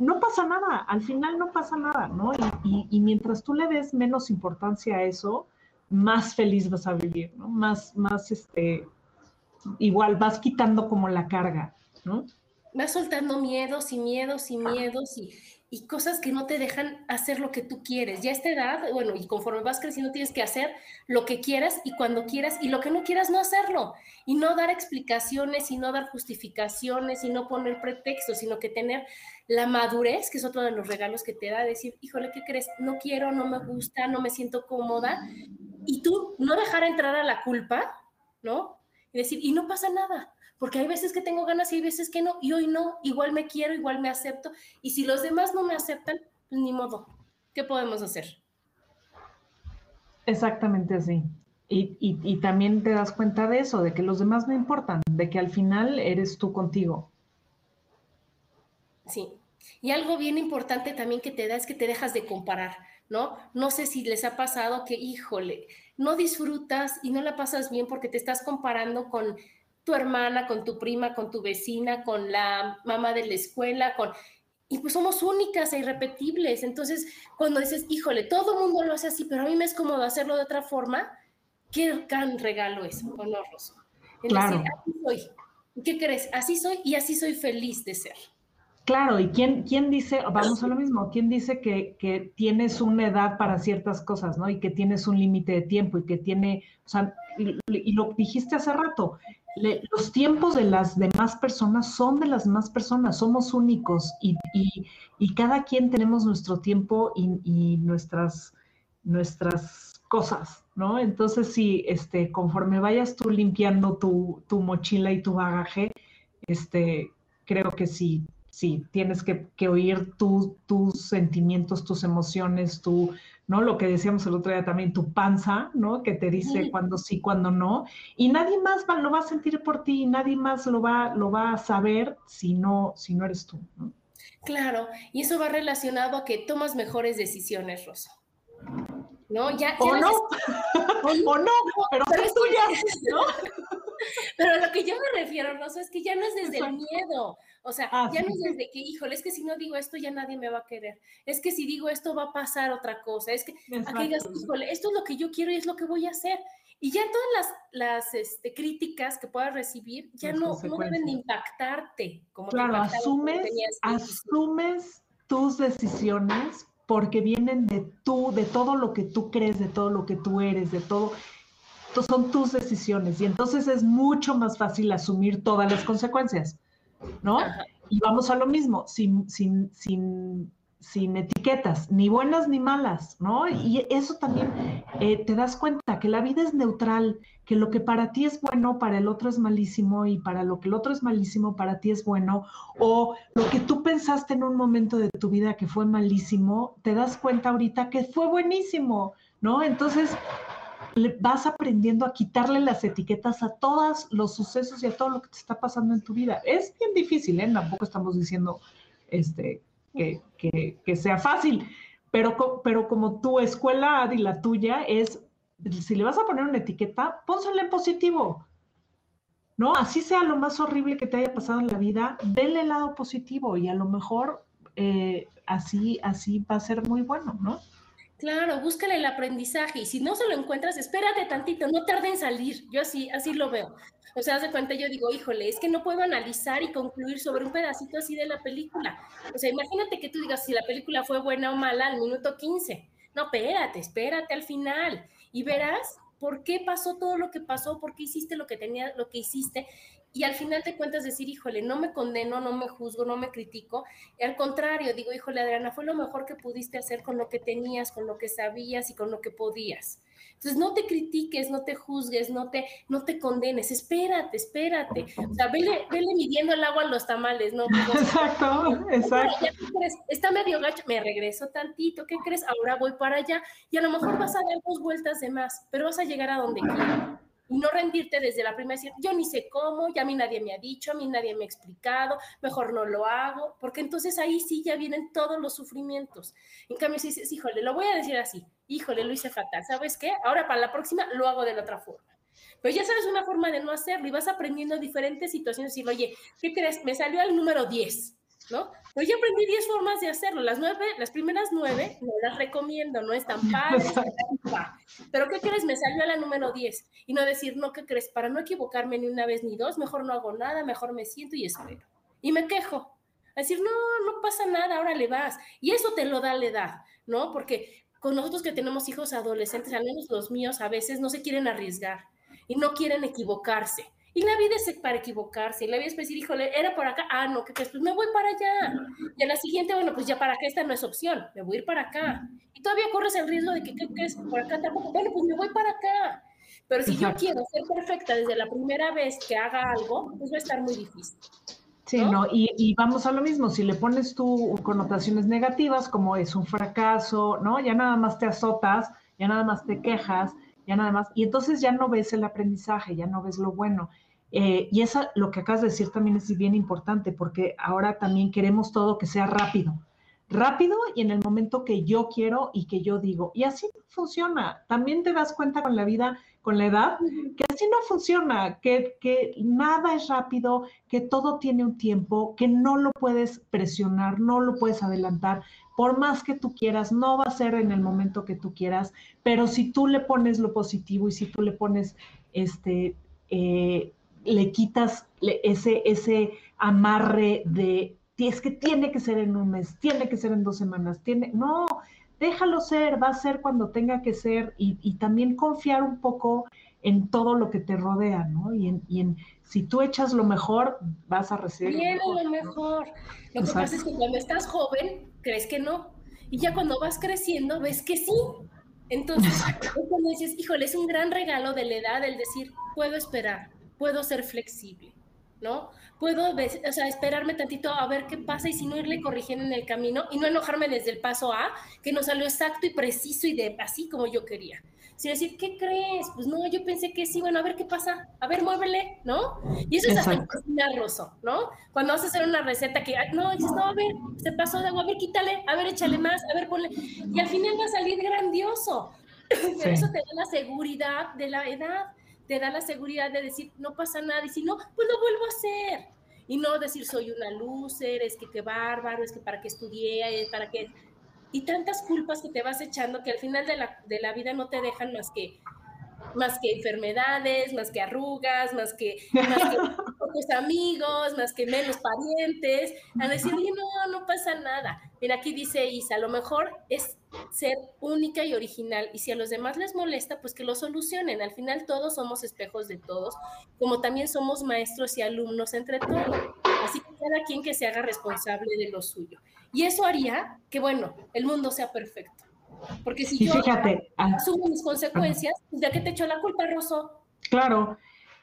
no pasa nada, al final no pasa nada, ¿no? Y, mientras tú le des menos importancia a eso, más feliz vas a vivir, ¿no? Más, más, este, igual vas quitando como la carga, ¿no? Vas soltando miedos y miedos y miedos y, y cosas que no te dejan hacer lo que tú quieres. Ya a esta edad, bueno, y conforme vas creciendo tienes que hacer lo que quieras y cuando quieras y lo que no quieras no hacerlo y no dar explicaciones y no dar justificaciones y no poner pretextos, sino que tener la madurez, que es otro de los regalos que te da, decir, híjole, ¿qué crees? No quiero, no me gusta, no me siento cómoda y tú no dejar entrar a la culpa, ¿no? Y decir, y no pasa nada porque hay veces que tengo ganas y hay veces que no, y hoy no, igual me quiero, igual me acepto, y si los demás no me aceptan, pues ni modo, ¿qué podemos hacer? Exactamente así. Y, y, también te das cuenta de eso, de que los demás no importan, de que al final eres tú contigo. Sí. Y algo bien importante también que te da es que te dejas de comparar, ¿no? No sé si les ha pasado que, híjole, no disfrutas y no la pasas bien porque te estás comparando con tu hermana, con tu prima, con tu vecina, con la mamá de la escuela, con... Y pues somos únicas e irrepetibles. Entonces, cuando dices, híjole, todo el mundo lo hace así, pero a mí me es cómodo hacerlo de otra forma, qué gran regalo es, honoroso. claro. decir, así soy. ¿Qué crees? Así soy y así soy feliz de ser. Claro, ¿y quién, quién dice, vamos a lo mismo, quién dice que, que, tienes una edad para ciertas cosas, ¿no? Y que tienes un límite de tiempo y que tiene, o sea, y, lo dijiste hace rato, los tiempos de las demás personas son de las demás personas, somos únicos y, y, cada quien tenemos nuestro tiempo y, nuestras, nuestras cosas, ¿no? Entonces, si este, conforme vayas tú limpiando tu, tu mochila y tu bagaje, este, creo que sí, sí, tienes que, que oír tus sentimientos, tus emociones, tu, ¿no? Lo que decíamos el otro día también, tu panza, ¿no? Que te dice cuando sí, cuando no. Y nadie más lo va a sentir por ti, nadie más lo va, lo va a saber si no, si no eres tú, Claro, y eso va relacionado a que tomas mejores decisiones, Rosa. ¿No? Ya, o, no. o no, pero, pero es tuya, ¿no? Pero lo que yo me refiero, Rosa, es que ya no es desde el miedo, o sea, ah, ya no es desde que, híjole, es que si no digo esto ya nadie me va a querer. Es que si digo esto va a pasar otra cosa. Es que aquellas, híjole, esto es lo que yo quiero y es lo que voy a hacer. Y ya todas las, las este, críticas que puedas recibir ya no, no, deben impactarte. Como claro, asumes, asumes tus decisiones porque vienen de tú, de todo lo que tú crees, de todo lo que tú eres, de todo. Son tus decisiones y entonces es mucho más fácil asumir todas las consecuencias. ¿no? Y vamos a lo mismo, sin, sin, sin, sin, etiquetas, ni buenas ni malas, ¿no? Y eso también eh, te das cuenta que la vida es neutral, que lo que para ti es bueno, para el otro es malísimo, y para lo que el otro es malísimo, para ti es bueno, o lo que tú pensaste en un momento de tu vida que fue malísimo, te das cuenta ahorita que fue buenísimo, ¿no? Entonces, vas aprendiendo a quitarle las etiquetas a todos los sucesos y a todo lo que te está pasando en tu vida. Es bien difícil, ¿eh? Tampoco estamos diciendo este, que, que, sea fácil. Pero, pero como tu escuela y la tuya es, si le vas a poner una etiqueta, pónsela en positivo. ¿No? Así sea lo más horrible que te haya pasado en la vida, denle el lado positivo y a lo mejor eh, así, así va a ser muy bueno, ¿no? Claro, búscale el aprendizaje y si no se lo encuentras, espérate tantito, no tarde en salir. Yo así, así lo veo. O sea, de cuenta, yo digo, híjole, es que no puedo analizar y concluir sobre un pedacito así de la película. O sea, imagínate que tú digas si la película fue buena o mala al minuto 15. No, espérate, espérate al final y verás por qué pasó todo lo que pasó, por qué hiciste lo que tenía, lo que hiciste y al final te cuentas decir, híjole, no me condeno, no me juzgo, no me critico. Y al contrario, digo, híjole, Adriana, fue lo mejor que pudiste hacer con lo que tenías, con lo que sabías y con lo que podías. Entonces, no te critiques, no te juzgues, no te, no te condenes, espérate, espérate. O sea, vele, vele midiendo el agua a los tamales, ¿no? Exacto, exacto. Está medio gacho, me regreso tantito, ¿qué crees? Ahora voy para allá y a lo mejor vas a dar dos vueltas de más, pero vas a llegar a donde quieras y no rendirte desde la primera, decir, yo ni sé cómo, ya a mí nadie me ha dicho, a mí nadie me ha explicado, mejor no lo hago, porque entonces ahí sí ya vienen todos los sufrimientos. En cambio, si dices, híjole, lo voy a decir así, híjole, lo hice fatal, ¿sabes qué? Ahora para la próxima lo hago de la otra forma. Pero ya sabes una forma de no hacerlo y vas aprendiendo diferentes situaciones y oye, ¿qué crees? Me salió el número 10 ¿no? Pues yo aprendí 10 formas de hacerlo. Las nueve, las primeras nueve no las recomiendo, no están padres. Pero ¿qué crees? Me salió a la número 10 y no decir, no, ¿qué crees? Para no equivocarme ni una vez ni dos, mejor no hago nada, mejor me siento y espero. Y me quejo. A decir, no, no pasa nada, ahora le vas. Y eso te lo da la edad, ¿no? Porque con nosotros que tenemos hijos adolescentes, al menos los míos, a veces no se quieren arriesgar y no quieren equivocarse. Y la vida es para equivocarse, y la vida es para decir, híjole, era por acá, ah, no, que pues me voy para allá. Y a la siguiente, bueno, pues ya para acá esta no es opción, me voy a ir para acá. Y todavía corres el riesgo de que, ¿qué crees? Por acá tampoco, bueno, pues me voy para acá. Pero si yo quiero ser perfecta desde la primera vez que haga algo, pues va a estar muy difícil. Sí, ¿no? Y, y, vamos a lo mismo, si le pones tú connotaciones negativas, como es un fracaso, ¿no? Ya nada más te azotas, ya nada más te quejas, ya nada más, y entonces ya no ves el aprendizaje, ya no ves lo bueno. Eh, y eso, lo que acabas de decir también es bien importante, porque ahora también queremos todo que sea rápido. Rápido y en el momento que yo quiero y que yo digo. Y así no funciona. También te das cuenta con la vida, con la edad, que así no funciona, que, que nada es rápido, que todo tiene un tiempo, que no lo puedes presionar, no lo puedes adelantar, por más que tú quieras, no va a ser en el momento que tú quieras, pero si tú le pones lo positivo y si tú le pones, este, eh, le quitas ese, ese amarre de, es que tiene que ser en un mes, tiene que ser en dos semanas, tiene, no, déjalo ser, va a ser cuando tenga que ser y, también confiar un poco en todo lo que te rodea, ¿no? Y en, y en si tú echas lo mejor, vas a recibir lo mejor. Lo, mejor. lo que pasa es que cuando estás joven, crees que no. Y ya cuando vas creciendo, ves que sí. Entonces, cuando dices, híjole, es un gran regalo de la edad el decir, puedo esperar, puedo ser flexible, ¿no? Puedo, o sea, esperarme tantito a ver qué pasa y si no irle corrigiendo en el camino y no enojarme desde el paso A, que no salió exacto y preciso y de así como yo quería. Sino decir, ¿qué crees? Pues no, yo pensé que sí, bueno, a ver qué pasa, a ver, muévele, ¿no? Y eso es hasta cocinar, Rosso, ¿no? Cuando vas a hacer una receta que, no, dices, no, a ver, se pasó de agua, a ver, quítale, a ver, échale más, a ver, ponle. Y al final va a salir grandioso. Pero eso te da la seguridad de la edad te da la seguridad de decir, no pasa nada, y si no, pues lo vuelvo a hacer. Y no decir, soy una loser, es que qué bárbaro, es que para qué estudié, para qué... Y tantas culpas que te vas echando que al final de la, de la vida no te dejan más que más que enfermedades, más que arrugas, más que, más que pocos amigos, más que menos parientes, a decir, oye, no, no pasa nada. Mira, aquí dice Isa, a lo mejor es ser única y original, y si a los demás les molesta, pues que lo solucionen. Al final todos somos espejos de todos, como también somos maestros y alumnos entre todos. Así que cada quien que se haga responsable de lo suyo. Y eso haría que, bueno, el mundo sea perfecto. Porque si yo fíjate, ah, asumo mis consecuencias, ¿de qué te echo la culpa, Rosso? Claro,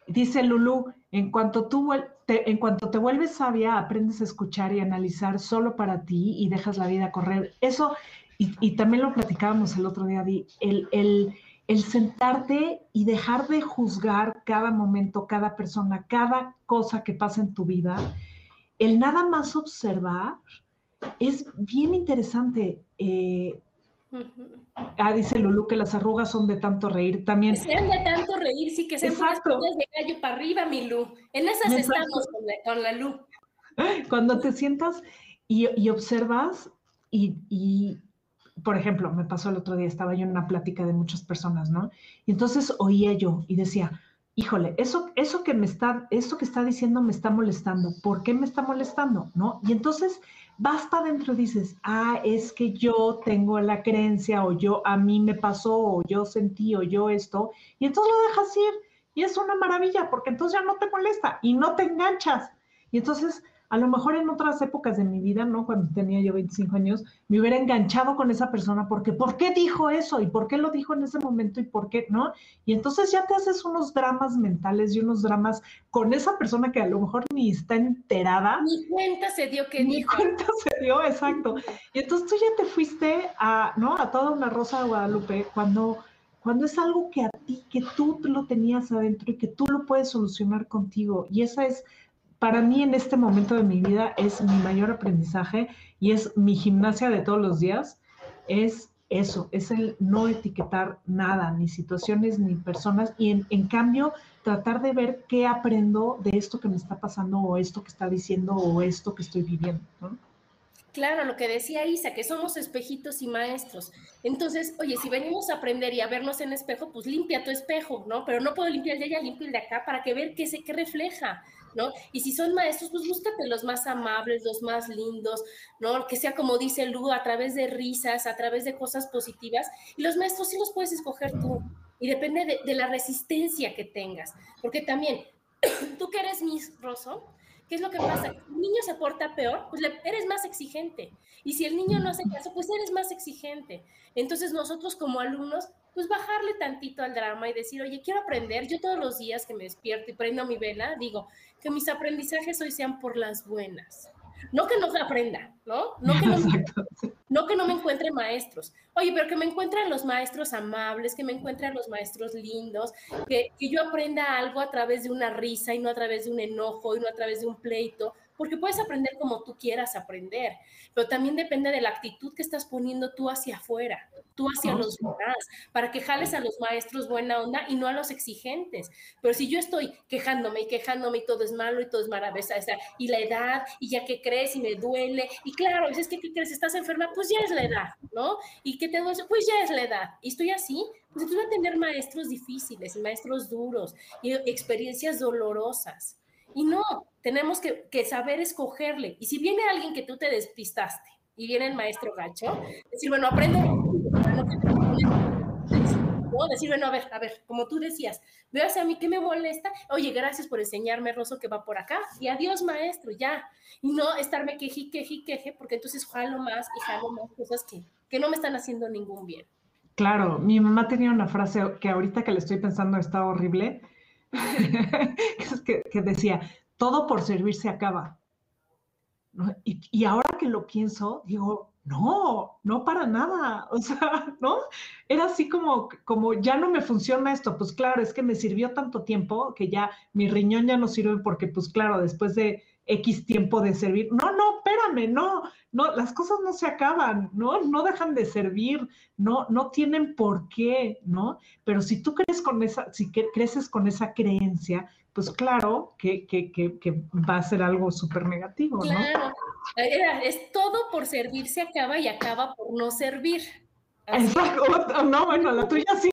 dice Lulu, en cuanto, tú, te, en cuanto te vuelves sabia, aprendes a escuchar y analizar solo para ti y dejas la vida correr. Eso, y, también lo platicábamos el otro día, el, el, el sentarte y dejar de juzgar cada momento, cada persona, cada cosa que pasa en tu vida, el nada más observar es bien interesante. Eh, ah, dice Lulu que las arrugas son de tanto reír también. Que sean de tanto reír, sí, que sean de gallo para arriba, mi Lu. En esas estamos con la, Lu. Cuando te sientas y, observas y, por ejemplo, me pasó el otro día, estaba yo en una plática de muchas personas, ¿no? Y entonces oía yo y decía, híjole, eso, eso que me está, eso que está diciendo me está molestando. ¿Por qué me está molestando? ¿No? Y entonces vas para adentro y dices, ah, es que yo tengo la creencia, o yo, a mí me pasó, o yo sentí, o yo esto, y entonces lo dejas ir. Y es una maravilla, porque entonces ya no te molesta y no te enganchas. Y entonces a lo mejor en otras épocas de mi vida, ¿no? Cuando tenía yo 25 años, me hubiera enganchado con esa persona porque ¿por qué dijo eso? ¿Y por qué lo dijo en ese momento? ¿Y por qué? ¿No? Y entonces ya te haces unos dramas mentales y unos dramas con esa persona que a lo mejor ni está enterada. Ni cuenta se dio que ni cuenta se dio, exacto. Y entonces tú ya te fuiste a, ¿no? A toda una rosa de Guadalupe cuando cuando es algo que a ti, que tú lo tenías adentro y que tú lo puedes solucionar contigo. Y esa es para mí en este momento de mi vida es mi mayor aprendizaje y es mi gimnasia de todos los días, es eso, es el no etiquetar nada, ni situaciones, ni personas, y en, cambio tratar de ver qué aprendo de esto que me está pasando o esto que está diciendo o esto que estoy viviendo. Claro, lo que decía Isa, que somos espejitos y maestros. Entonces, oye, si venimos a aprender y a vernos en espejo, pues limpia tu espejo, ¿no? Pero no puedo limpiar de allá, limpio el de acá para que ver qué, se, qué refleja. ¿No? Y si son maestros, pues búscate los más amables, los más lindos, ¿no? Que sea como dice Lu, a través de risas, a través de cosas positivas. Y los maestros sí los puedes escoger tú. Y depende de, la resistencia que tengas. Porque también, tú que eres Miss Rosso, ¿qué es lo que pasa? Si el niño se porta peor, pues eres más exigente. Y si el niño no hace caso, pues eres más exigente. Entonces nosotros como alumnos pues bajarle tantito al drama y decir, oye, quiero aprender. Yo todos los días que me despierto y prendo mi vela, digo que mis aprendizajes hoy sean por las buenas. No que no aprenda, ¿no? No que no, no que no me encuentre maestros. Oye, pero que me encuentren los maestros amables, que me encuentren los maestros lindos, que, que yo aprenda algo a través de una risa y no a través de un enojo y no a través de un pleito porque puedes aprender como tú quieras aprender, pero también depende de la actitud que estás poniendo tú hacia afuera, tú hacia los demás, para que jales a los maestros buena onda y no a los exigentes. Pero si yo estoy quejándome y quejándome y todo es malo y todo es maravilloso, y la edad, y ya que crees y me duele, y claro, es que ¿qué crees? Estás enferma, pues ya es la edad, ¿no? Y que te duele, pues ya es la edad. Y estoy así, pues entonces voy a tener maestros difíciles, maestros duros y experiencias dolorosas. Y no, tenemos que, saber escogerle. Y si viene alguien que tú te despistaste y viene el maestro gacho, decir, bueno, aprende. ¿no? Decir, bueno, a ver, a ver, como tú decías, veas a mí qué me molesta. Oye, gracias por enseñarme, Rosso, que va por acá. Y adiós, maestro, ya. Y no estarme queje, queje, queje, porque entonces jalo más y jalo más cosas que, que no me están haciendo ningún bien. Claro, mi mamá tenía una frase que ahorita que le estoy pensando está horrible, que, decía, todo por servir se acaba. Y, ahora que lo pienso, digo, no, no para nada. O sea, ¿no? Era así como, como ya no me funciona esto. Pues claro, es que me sirvió tanto tiempo que ya mi riñón ya no sirve porque, pues claro, después de X tiempo de servir. No, no, espérame, no, no, las cosas no se acaban, ¿no? No dejan de servir, no, no tienen por qué, ¿no? Pero si tú crees con esa, si creces con esa creencia, pues claro que, que, que, va a ser algo súper negativo, ¿no? Claro, es todo por servir se acaba y acaba por no servir. Exacto, no, bueno, la tuya sí.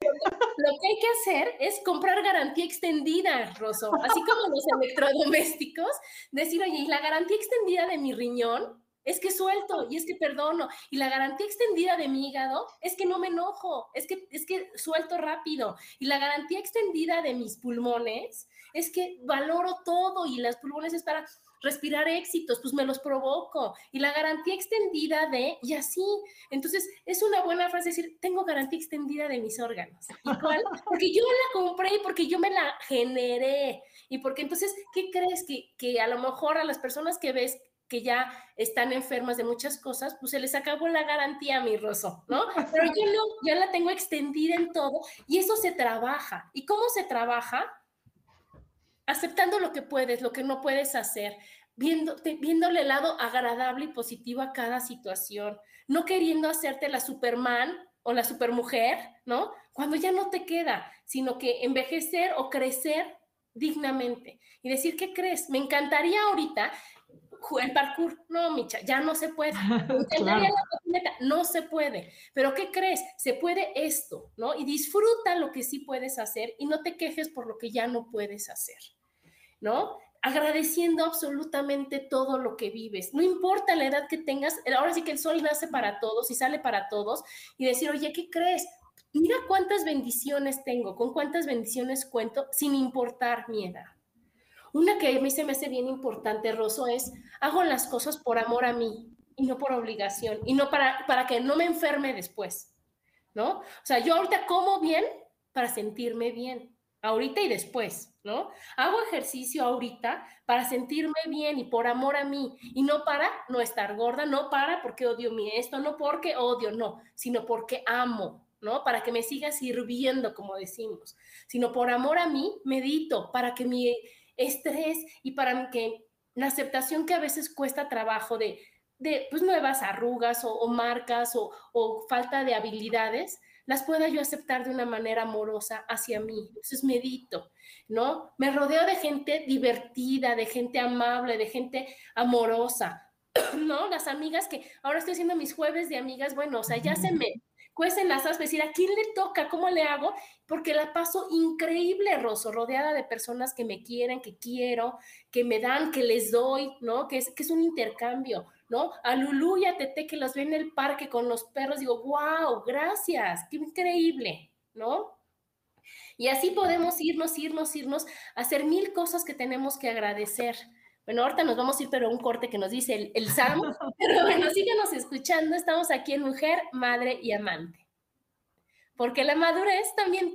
Lo que hay que hacer es comprar garantía extendida, Rosso, así como los electrodomésticos, decir, oye, ¿y la garantía extendida de mi riñón? Es que suelto y es que perdono. Y la garantía extendida de mi hígado es que no me enojo, es que, es que suelto rápido. Y la garantía extendida de mis pulmones es que valoro todo y las pulmones es para respirar éxitos, pues me los provoco. Y la garantía extendida de, y así. Entonces, es una buena frase decir, tengo garantía extendida de mis órganos. ¿Y cuál? Porque yo la compré y porque yo me la generé. Y porque entonces, ¿qué crees? Que, que a lo mejor a las personas que ves que ya están enfermas de muchas cosas, pues se les acabó la garantía, mi Rosso, ¿no? Pero yo no, ya la tengo extendida en todo y eso se trabaja. ¿Y cómo se trabaja? Aceptando lo que puedes, lo que no puedes hacer, viendo, viéndole el lado agradable y positivo a cada situación, no queriendo hacerte la Superman o la supermujer, ¿no? Cuando ya no te queda, sino que envejecer o crecer dignamente y decir, ¿qué crees? Me encantaría ahorita el parkour, no, Micha, ya no se puede. No se puede. Pero ¿qué crees? Se puede esto, ¿no? Y disfruta lo que sí puedes hacer y no te quejes por lo que ya no puedes hacer, ¿no? Agradeciendo absolutamente todo lo que vives. No importa la edad que tengas, ahora sí que el sol nace para todos y sale para todos y decir, oye, ¿qué crees? Mira cuántas bendiciones tengo, con cuántas bendiciones cuento sin importar mi edad. Una que a mí se me hace bien importante, Rosso, es hago las cosas por amor a mí y no por obligación y no para, para que no me enferme después, ¿no? O sea, yo ahorita como bien para sentirme bien, ahorita y después, ¿no? Hago ejercicio ahorita para sentirme bien y por amor a mí y no para no estar gorda, no para porque odio mi esto, no porque odio, no, sino porque amo, ¿no? Para que me siga sirviendo, como decimos, sino por amor a mí, medito, para que mi estrés y para que la aceptación que a veces cuesta trabajo de, de pues, nuevas arrugas o, marcas o, o, falta de habilidades, las pueda yo aceptar de una manera amorosa hacia mí. Entonces medito, ¿no? Me rodeo de gente divertida, de gente amable, de gente amorosa, ¿no? Las amigas que ahora estoy haciendo mis jueves de amigas, bueno, o sea, ya se me, cuecen las asas, decir, ¿a quién le toca? ¿Cómo le hago? Porque la paso increíble, Rosso, rodeada de personas que me quieren, que quiero, que me dan, que les doy, ¿no? Que es, que es un intercambio, ¿no? A Lulú y a Tete que los ven en el parque con los perros, digo, wow, gracias, qué increíble, ¿no? Y así podemos irnos, irnos, irnos, hacer mil cosas que tenemos que agradecer. Bueno, ahorita nos vamos a ir, pero un corte que nos dice el, el Salmo. Pero bueno, síganos escuchando. Estamos aquí en Mujer, Madre y Amante. Porque la madurez también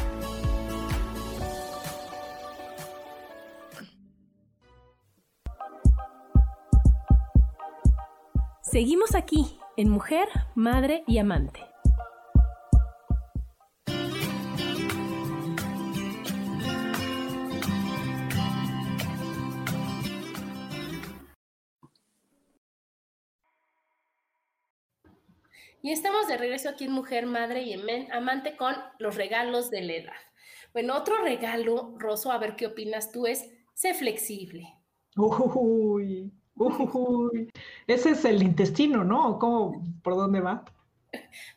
Seguimos aquí en Mujer, Madre y Amante. Y estamos de regreso aquí en Mujer, Madre y Amante con los regalos de la edad. Bueno, otro regalo, Rosso, a ver qué opinas tú, es sé flexible. Uy, Uy, ese es el intestino, ¿no? ¿Cómo, por dónde va?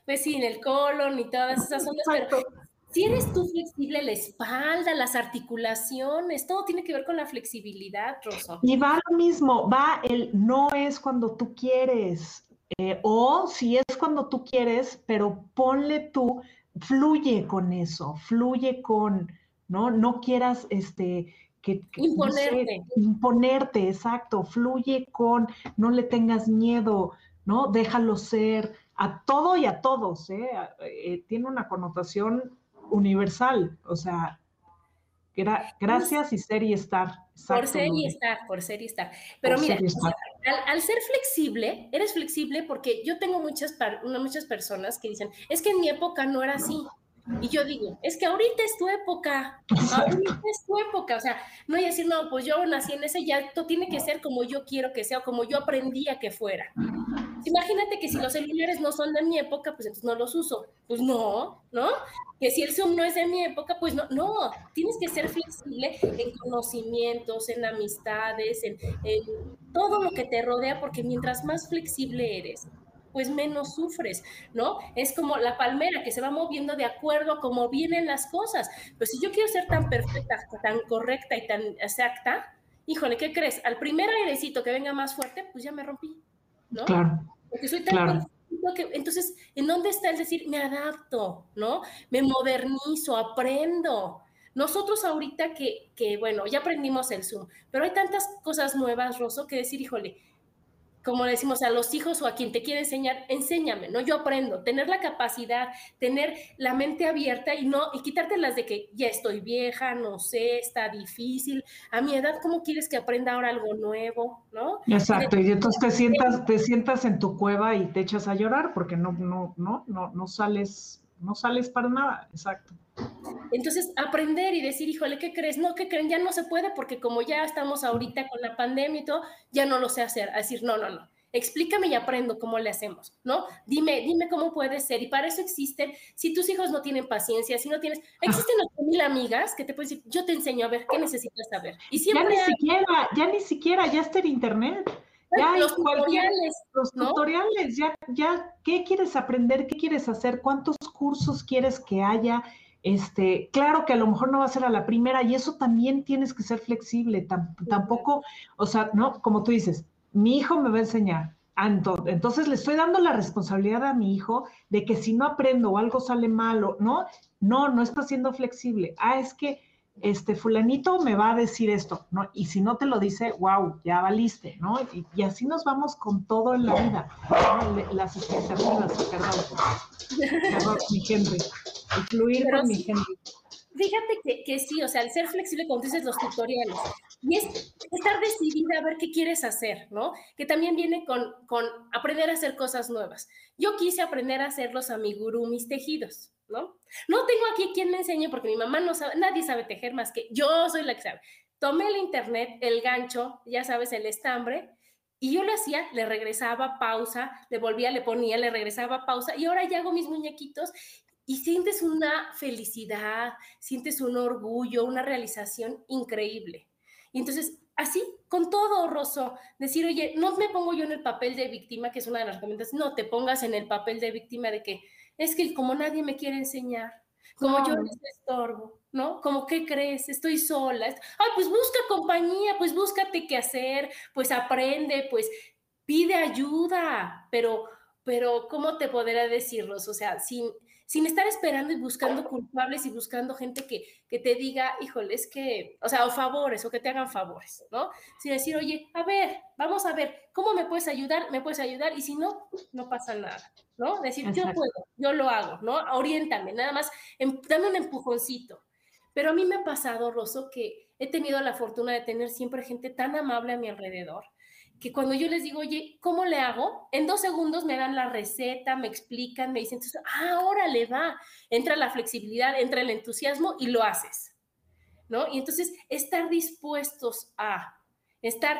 Pues sí, en el colon y todas esas ondas, pero si eres tú flexible, la espalda, las articulaciones, todo tiene que ver con la flexibilidad, Rosa. Y va lo mismo, va el no es cuando tú quieres, eh, o si es cuando tú quieres, pero ponle tú, fluye con eso, fluye con, ¿no? No quieras, este, que, imponerte. imponerte, exacto, fluye con, no le tengas miedo, ¿no? Déjalo ser a todo y a todos, ¿eh? eh tiene una connotación universal, o sea, gracias y ser y estar. por ser y estar, por ser y estar. Pero mira, al, ser flexible, eres flexible porque yo tengo muchas, muchas personas que dicen, es que en mi época no era así. Y yo digo, es que ahorita es tu época, ahorita es tu época, o sea, no hay decir, no, pues yo nací en ese, ya todo tiene que ser como yo quiero que sea, o como yo aprendía que fuera. Imagínate que si los celulares no son de mi época, pues entonces no los uso. Pues no, ¿no? Que si el Zoom no es de mi época, pues no, no, tienes que ser flexible en conocimientos, en amistades, en, en todo lo que te rodea, porque mientras más flexible eres, pues menos sufres, ¿no? Es como la palmera que se va moviendo de acuerdo a cómo vienen las cosas. Pero si yo quiero ser tan perfecta, tan correcta y tan exacta, híjole, ¿qué crees? Al primer airecito que venga más fuerte, pues ya me rompí, ¿no? Claro. Porque soy tan que, entonces, ¿en dónde está el decir, me adapto, ¿no? Me modernizo, aprendo. Nosotros ahorita que, que, bueno, ya aprendimos el Zoom, pero hay tantas cosas nuevas, Rosso, que decir, híjole, como decimos a los hijos o a quien te quiere enseñar, enséñame, ¿no? Yo aprendo, tener la capacidad, tener la mente abierta y no, y quitarte las de que ya estoy vieja, no sé, está difícil, a mi edad, ¿cómo quieres que aprenda ahora algo nuevo, no? Exacto, y entonces te sientas, te sientas en tu cueva y te echas a llorar porque no, no, no, no, no sales, no sales para nada, exacto. Entonces, aprender y decir, híjole, ¿qué crees? No, ¿qué creen? Ya no se puede porque como ya estamos ahorita con la pandemia y todo, ya no lo sé hacer. A decir, no, no, no. Explícame y aprendo cómo le hacemos, ¿no? Dime, dime cómo puede ser. Y para eso existen, si tus hijos no tienen paciencia, si no tienes, existen mil amigas que te pueden decir, yo te enseño a ver qué necesitas saber. Y siempre ya ni siquiera, ya ni siquiera, ya está en internet. Ya los tutoriales. Los tutoriales, ya, ya, ¿qué quieres aprender? ¿Qué quieres hacer? ¿Cuántos cursos quieres que haya? Este, claro que a lo mejor no va a ser a la primera y eso también tienes que ser flexible, tampoco, o sea, no, como tú dices, mi hijo me va a enseñar, entonces le estoy dando la responsabilidad a mi hijo de que si no aprendo o algo sale malo, ¿no? No, no está siendo flexible. Ah, es que este fulanito me va a decir esto, ¿no? Y si no te lo dice, wow, ya valiste, ¿no? Y, así nos vamos con todo en la vida, las expectativas, perdón, perdón, mi gente, fluir con mi gente. Fíjate que, que, sí, o sea, el ser flexible, como dices, los tutoriales, y es estar decidida a ver qué quieres hacer, ¿no? Que también viene con, con aprender a hacer cosas nuevas. Yo quise aprender a hacer los amigurumis tejidos, ¿no? No tengo aquí quien me enseñe porque mi mamá no sabe, nadie sabe tejer más que yo soy la que sabe. Tomé el internet, el gancho, ya sabes, el estambre, y yo lo hacía, le regresaba pausa, le volvía, le ponía, le regresaba pausa, y ahora ya hago mis muñequitos y sientes una felicidad, sientes un orgullo, una realización increíble. Y entonces, así, con todo, Rosso, decir, oye, no me pongo yo en el papel de víctima, que es una de las recomendaciones, no te pongas en el papel de víctima de que, es que como nadie me quiere enseñar, como yo les estorbo, ¿no? Como, ¿qué crees? Estoy sola. Ay, pues busca compañía, pues búscate qué hacer, pues aprende, pues pide ayuda, pero, pero, ¿cómo te podrá decirlo? O sea, sin, sin estar esperando y buscando culpables y buscando gente que, que te diga, híjole, es que, o sea, o favores, o que te hagan favores, ¿no? Sin decir, oye, a ver, vamos a ver, ¿cómo me puedes ayudar? Me puedes ayudar, y si no, no pasa nada, ¿no? Decir, yo puedo, yo lo hago, ¿no? Oriéntame, nada más, em, dame un empujoncito. Pero a mí me ha pasado, Rosso, que he tenido la fortuna de tener siempre gente tan amable a mi alrededor, que cuando yo les digo, oye, ¿cómo le hago? En dos segundos me dan la receta, me explican, me dicen, entonces, ah, le va, entra la flexibilidad, entra el entusiasmo y lo haces, ¿no? Y entonces estar dispuestos a estar,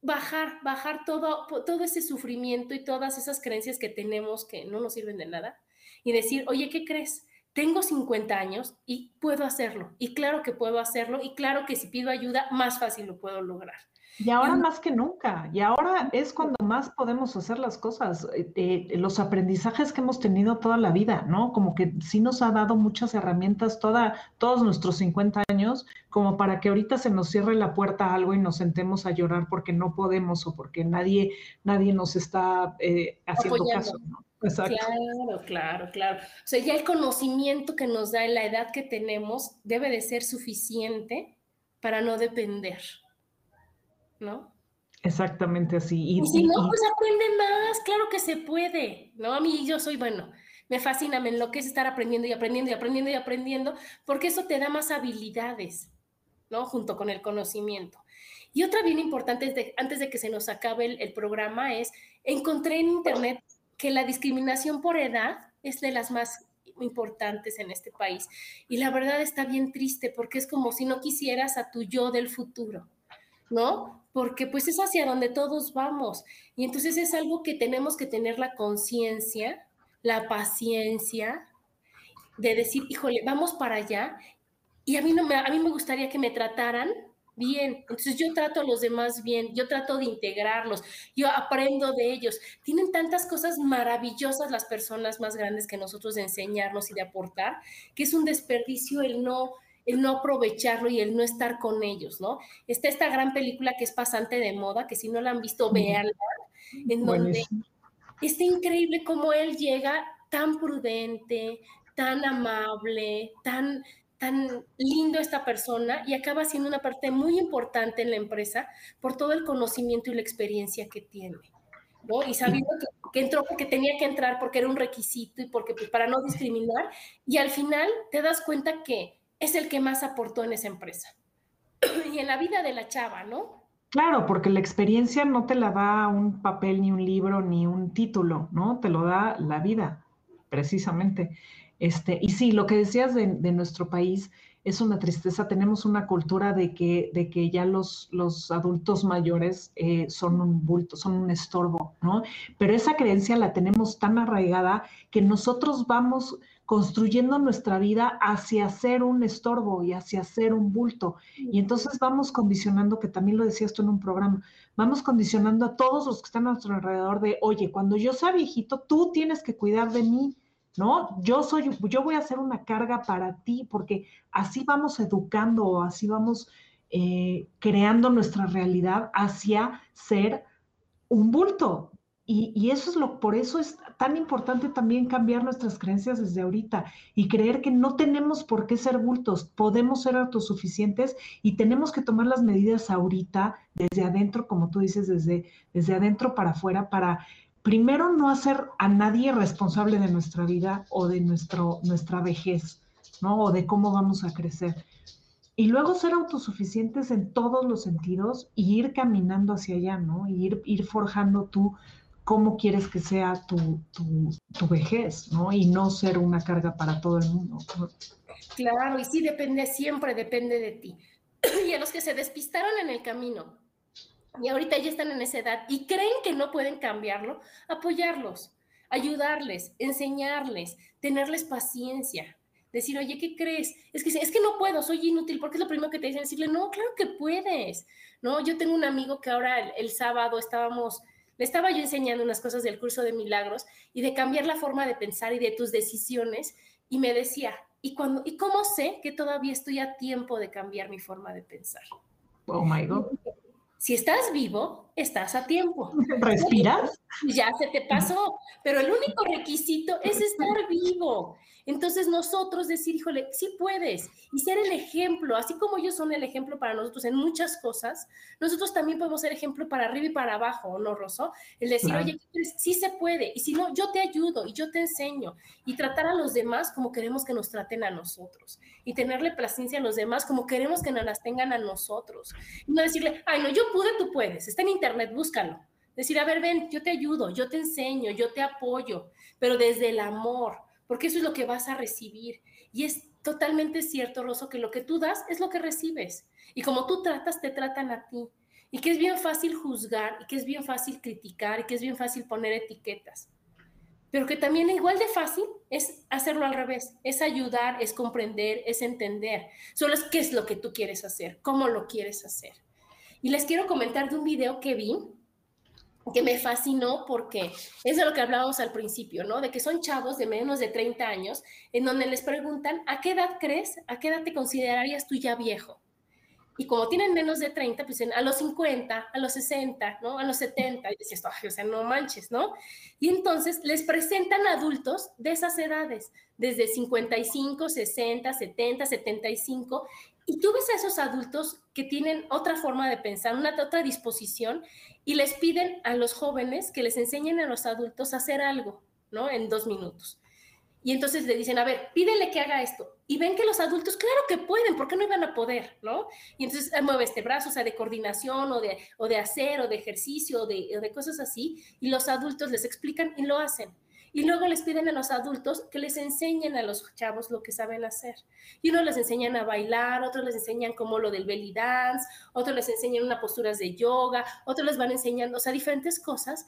bajar, bajar todo, todo ese sufrimiento y todas esas creencias que tenemos que no nos sirven de nada y decir, oye, ¿qué crees? Tengo 50 años y puedo hacerlo, y claro que puedo hacerlo, y claro que si pido ayuda, más fácil lo puedo lograr. Y ahora más que nunca, y ahora es cuando más podemos hacer las cosas, eh, eh, los aprendizajes que hemos tenido toda la vida, ¿no? Como que sí nos ha dado muchas herramientas toda, todos nuestros 50 años, como para que ahorita se nos cierre la puerta a algo y nos sentemos a llorar porque no podemos o porque nadie, nadie nos está eh, haciendo caso, ¿no? Exacto. Claro, claro, claro. O sea, ya el conocimiento que nos da en la edad que tenemos debe de ser suficiente para no depender. ¿No? Exactamente así. Y, si no, pues aprende más, claro que se puede, ¿no? A mí yo soy, bueno, me fascina, me enloquece estar aprendiendo y aprendiendo y aprendiendo y aprendiendo, porque eso te da más habilidades, ¿no? Junto con el conocimiento. Y otra bien importante, antes de que se nos acabe el, el programa, es, encontré en internet que la discriminación por edad es de las más importantes en este país. Y la verdad está bien triste porque es como si no quisieras a tu yo del futuro. ¿no? Porque pues es hacia donde todos vamos. Y entonces es algo que tenemos que tener la conciencia, la paciencia de decir, híjole, vamos para allá. Y a mí, me, a mí me gustaría que me trataran bien. Entonces yo trato a los demás bien, yo trato de integrarlos, yo aprendo de ellos. Tienen tantas cosas maravillosas las personas más grandes que nosotros de enseñarnos y de aportar, que es un desperdicio el no el no aprovecharlo y el no estar con ellos, ¿no? Está esta gran película que es pasante de moda, que si no la han visto, véanla, en donde está increíble cómo él llega tan prudente, tan amable, tan, tan lindo esta persona y acaba siendo una parte muy importante en la empresa por todo el conocimiento y la experiencia que tiene. ¿no? Y sabiendo que, entró porque tenía que entrar, porque era un requisito y porque pues, para no discriminar, y al final te das cuenta que es el que más aportó en esa empresa. y en la vida de la chava, ¿no? Claro, porque la experiencia no te la da un papel, ni un libro, ni un título, ¿no? Te lo da la vida, precisamente. Este, y sí, lo que decías de, nuestro país es una tristeza. Tenemos una cultura de que, de que ya los, los adultos mayores eh, son un bulto, son un estorbo, ¿no? Pero esa creencia la tenemos tan arraigada que nosotros vamos construyendo nuestra vida hacia ser un estorbo y hacia ser un bulto. Y entonces vamos condicionando, que también lo decías tú en un programa, vamos condicionando a todos los que están a nuestro alrededor de, oye, cuando yo sea viejito, tú tienes que cuidar de mí, ¿no? Yo soy, yo voy a ser una carga para ti, porque así vamos educando, así vamos eh, creando nuestra realidad hacia ser un bulto, y, eso es lo, por eso es tan importante también cambiar nuestras creencias desde ahorita y creer que no tenemos por qué ser bultos, podemos ser autosuficientes y tenemos que tomar las medidas ahorita desde adentro, como tú dices, desde, desde adentro para afuera, para primero no hacer a nadie responsable de nuestra vida o de nuestro, nuestra vejez, ¿no? O de cómo vamos a crecer. Y luego ser autosuficientes en todos los sentidos y ir caminando hacia allá, ¿no? Ir, forjando tú cómo quieres que sea tu, tu, vejez, ¿no? Y no ser una carga para todo el mundo. Claro, y sí depende, siempre depende de ti. Y a los que se despistaron en el camino y ahorita ya están en esa edad y creen que no pueden cambiarlo, apoyarlos, ayudarles, enseñarles, tenerles paciencia, decir, oye, ¿qué crees? Es que es que no puedo, soy inútil, porque es lo primero que te dicen, decirle, no, claro que puedes, ¿no? Yo tengo un amigo que ahora el sábado estábamos le estaba yo enseñando unas cosas del curso de milagros y de cambiar la forma de pensar y de tus decisiones y me decía, ¿y, cuando, ¿y cómo sé que todavía estoy a tiempo de cambiar mi forma de pensar? Oh my God. Si estás vivo, estás a tiempo. ¿Respiras? Ya se te pasó, pero el único requisito es estar vivo. Entonces nosotros decir, híjole, sí puedes y ser el ejemplo, así como ellos son el ejemplo para nosotros en muchas cosas, nosotros también podemos ser ejemplo para arriba y para abajo, ¿no, Rosso? El decir, oye, sí se puede y si no, yo te ayudo y yo te enseño y tratar a los demás como queremos que nos traten a nosotros y tenerle paciencia a los demás como queremos que nos las tengan a nosotros. Y no decirle, ay, no, yo pude, tú puedes, está en internet, búscalo. Decir, a ver, ven, yo te ayudo, yo te enseño, yo te apoyo, pero desde el amor porque eso es lo que vas a recibir. Y es totalmente cierto, Rosso, que lo que tú das es lo que recibes. Y como tú tratas, te tratan a ti. Y que es bien fácil juzgar, y que es bien fácil criticar, y que es bien fácil poner etiquetas. Pero que también igual de fácil es hacerlo al revés, es ayudar, es comprender, es entender. Solo es qué es lo que tú quieres hacer, cómo lo quieres hacer. Y les quiero comentar de un video que vi que me fascinó porque es de lo que hablábamos al principio, ¿no? De que son chavos de menos de 30 años en donde les preguntan, ¿a qué edad crees? ¿A qué edad te considerarías tú ya viejo? Y como tienen menos de 30, pues a los 50, a los 60, ¿no? A los 70, y dices, o sea, no manches, ¿no? Y entonces les presentan adultos de esas edades, desde 55, 60, 70, 75, y tú ves a esos adultos que tienen otra forma de pensar, una otra disposición, y les piden a los jóvenes que les enseñen a los adultos a hacer algo, ¿no? En dos minutos. Y entonces le dicen, a ver, pídele que haga esto. Y ven que los adultos, claro que pueden, ¿por qué no iban a poder? ¿no? Y entonces ah, mueve este brazo, o sea, de coordinación o de, o de hacer o de ejercicio o de, o de cosas así. Y los adultos les explican y lo hacen. Y luego les piden a los adultos que les enseñen a los chavos lo que saben hacer. Y unos les enseñan a bailar, otros les enseñan como lo del belly dance, otros les enseñan unas posturas de yoga, otros les van enseñando, o sea, diferentes cosas.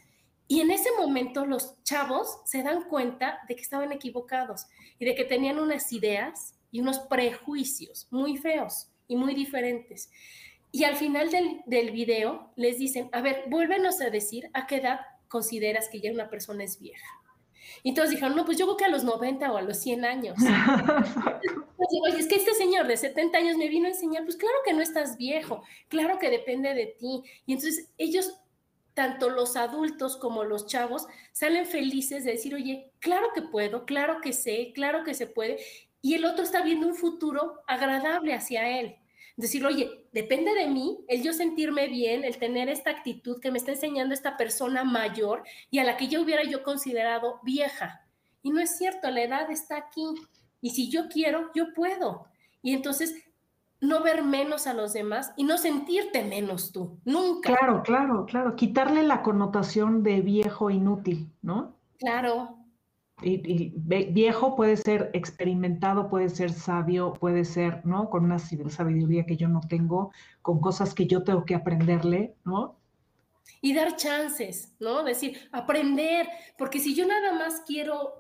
Y en ese momento los chavos se dan cuenta de que estaban equivocados y de que tenían unas ideas y unos prejuicios muy feos y muy diferentes. Y al final del, del video les dicen, a ver, vuélvenos a decir a qué edad consideras que ya una persona es vieja. Y todos dijeron, no, pues yo creo que a los 90 o a los 100 años. Oye, es que este señor de 70 años me vino a enseñar, pues claro que no estás viejo, claro que depende de ti. Y entonces ellos tanto los adultos como los chavos salen felices de decir, oye, claro que puedo, claro que sé, claro que se puede, y el otro está viendo un futuro agradable hacia él. Decir, oye, depende de mí el yo sentirme bien, el tener esta actitud que me está enseñando esta persona mayor y a la que yo hubiera yo considerado vieja. Y no es cierto, la edad está aquí. Y si yo quiero, yo puedo. Y entonces no ver menos a los demás y no sentirte menos tú, nunca. Claro, claro, claro. Quitarle la connotación de viejo inútil, ¿no? Claro. Y, viejo puede ser experimentado, puede ser sabio, puede ser, ¿no? Con una sabiduría que yo no tengo, con cosas que yo tengo que aprenderle, ¿no? Y dar chances, ¿no? Decir, aprender, porque si yo nada más quiero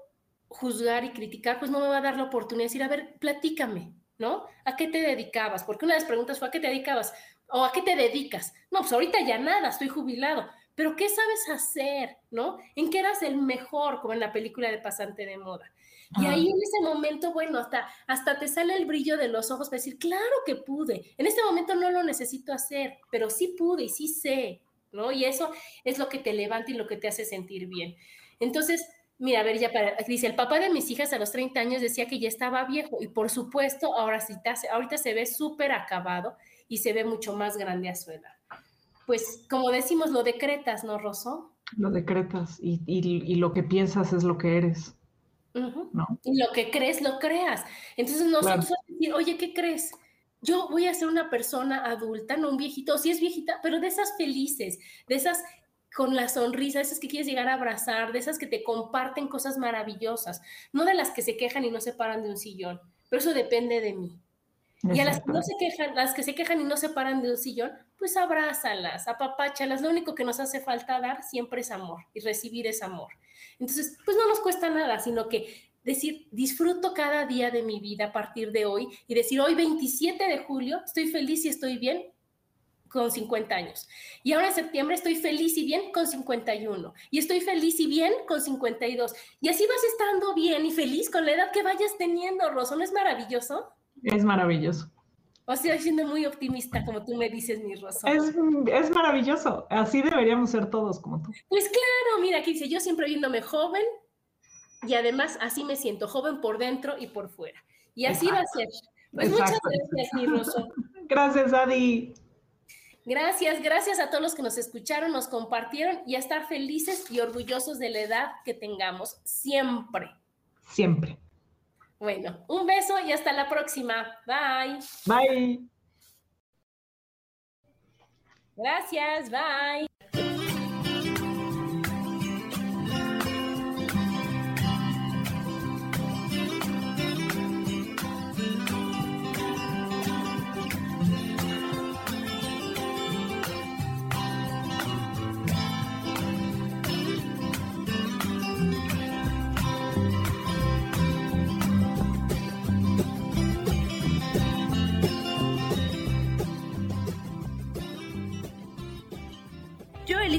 juzgar y criticar, pues no me va a dar la oportunidad de decir, a ver, platícame, ¿no? ¿A qué te dedicabas? Porque una de las preguntas fue, ¿a qué te dedicabas? ¿O a qué te dedicas? No, pues ahorita ya nada, estoy jubilado. Pero ¿qué sabes hacer? ¿No? ¿En qué eras el mejor? Como en la película de Pasante de Moda. Y ahí en ese momento, bueno, hasta, hasta te sale el brillo de los ojos para decir, claro que pude. En este momento no lo necesito hacer, pero sí pude y sí sé, ¿no? Y eso es lo que te levanta y lo que te hace sentir bien. Entonces, Mira, a ver, ya para, dice, el papá de mis hijas a los 30 años decía que ya estaba viejo y por supuesto ahora sí, ahorita se ve súper acabado y se ve mucho más grande a su edad. Pues como decimos, lo decretas, ¿no, Rosso? Lo decretas y, y, lo que piensas es lo que eres. ¿no? Y lo que crees, lo creas. Entonces nosotros claro. decir, oye, ¿qué crees? Yo voy a ser una persona adulta, no un viejito, si es viejita, pero de esas felices, de esas con la sonrisa, esas que quieres llegar a abrazar, de esas que te comparten cosas maravillosas, no de las que se quejan y no se paran de un sillón, pero eso depende de mí. Y a las que no se quejan, las que se quejan y no se paran de un sillón, pues abrázalas, apapáchalas. Lo único que nos hace falta dar siempre es amor y recibir es amor. Entonces, pues no nos cuesta nada, sino que decir, disfruto cada día de mi vida a partir de hoy y decir, hoy 27 de julio, estoy feliz y estoy bien, con 50 años. Y ahora en septiembre estoy feliz y bien con 51. Y estoy feliz y bien con 52. Y así vas estando bien y feliz con la edad que vayas teniendo, Rosso. ¿No es maravilloso? Es maravilloso. O sea, siendo muy optimista, como tú me dices, mi Rosso. Es, es maravilloso. Así deberíamos ser todos como tú. Pues claro, mira, aquí dice, yo siempre viéndome joven y además así me siento joven por dentro y por fuera. Y así va a ser. Pues muchas gracias, mi Rosso. Gracias, Adi. Gracias, gracias a todos los que nos escucharon, nos compartieron y a estar felices y orgullosos de la edad que tengamos siempre. Siempre. Bueno, un beso y hasta la próxima. Bye. Bye. Gracias, bye.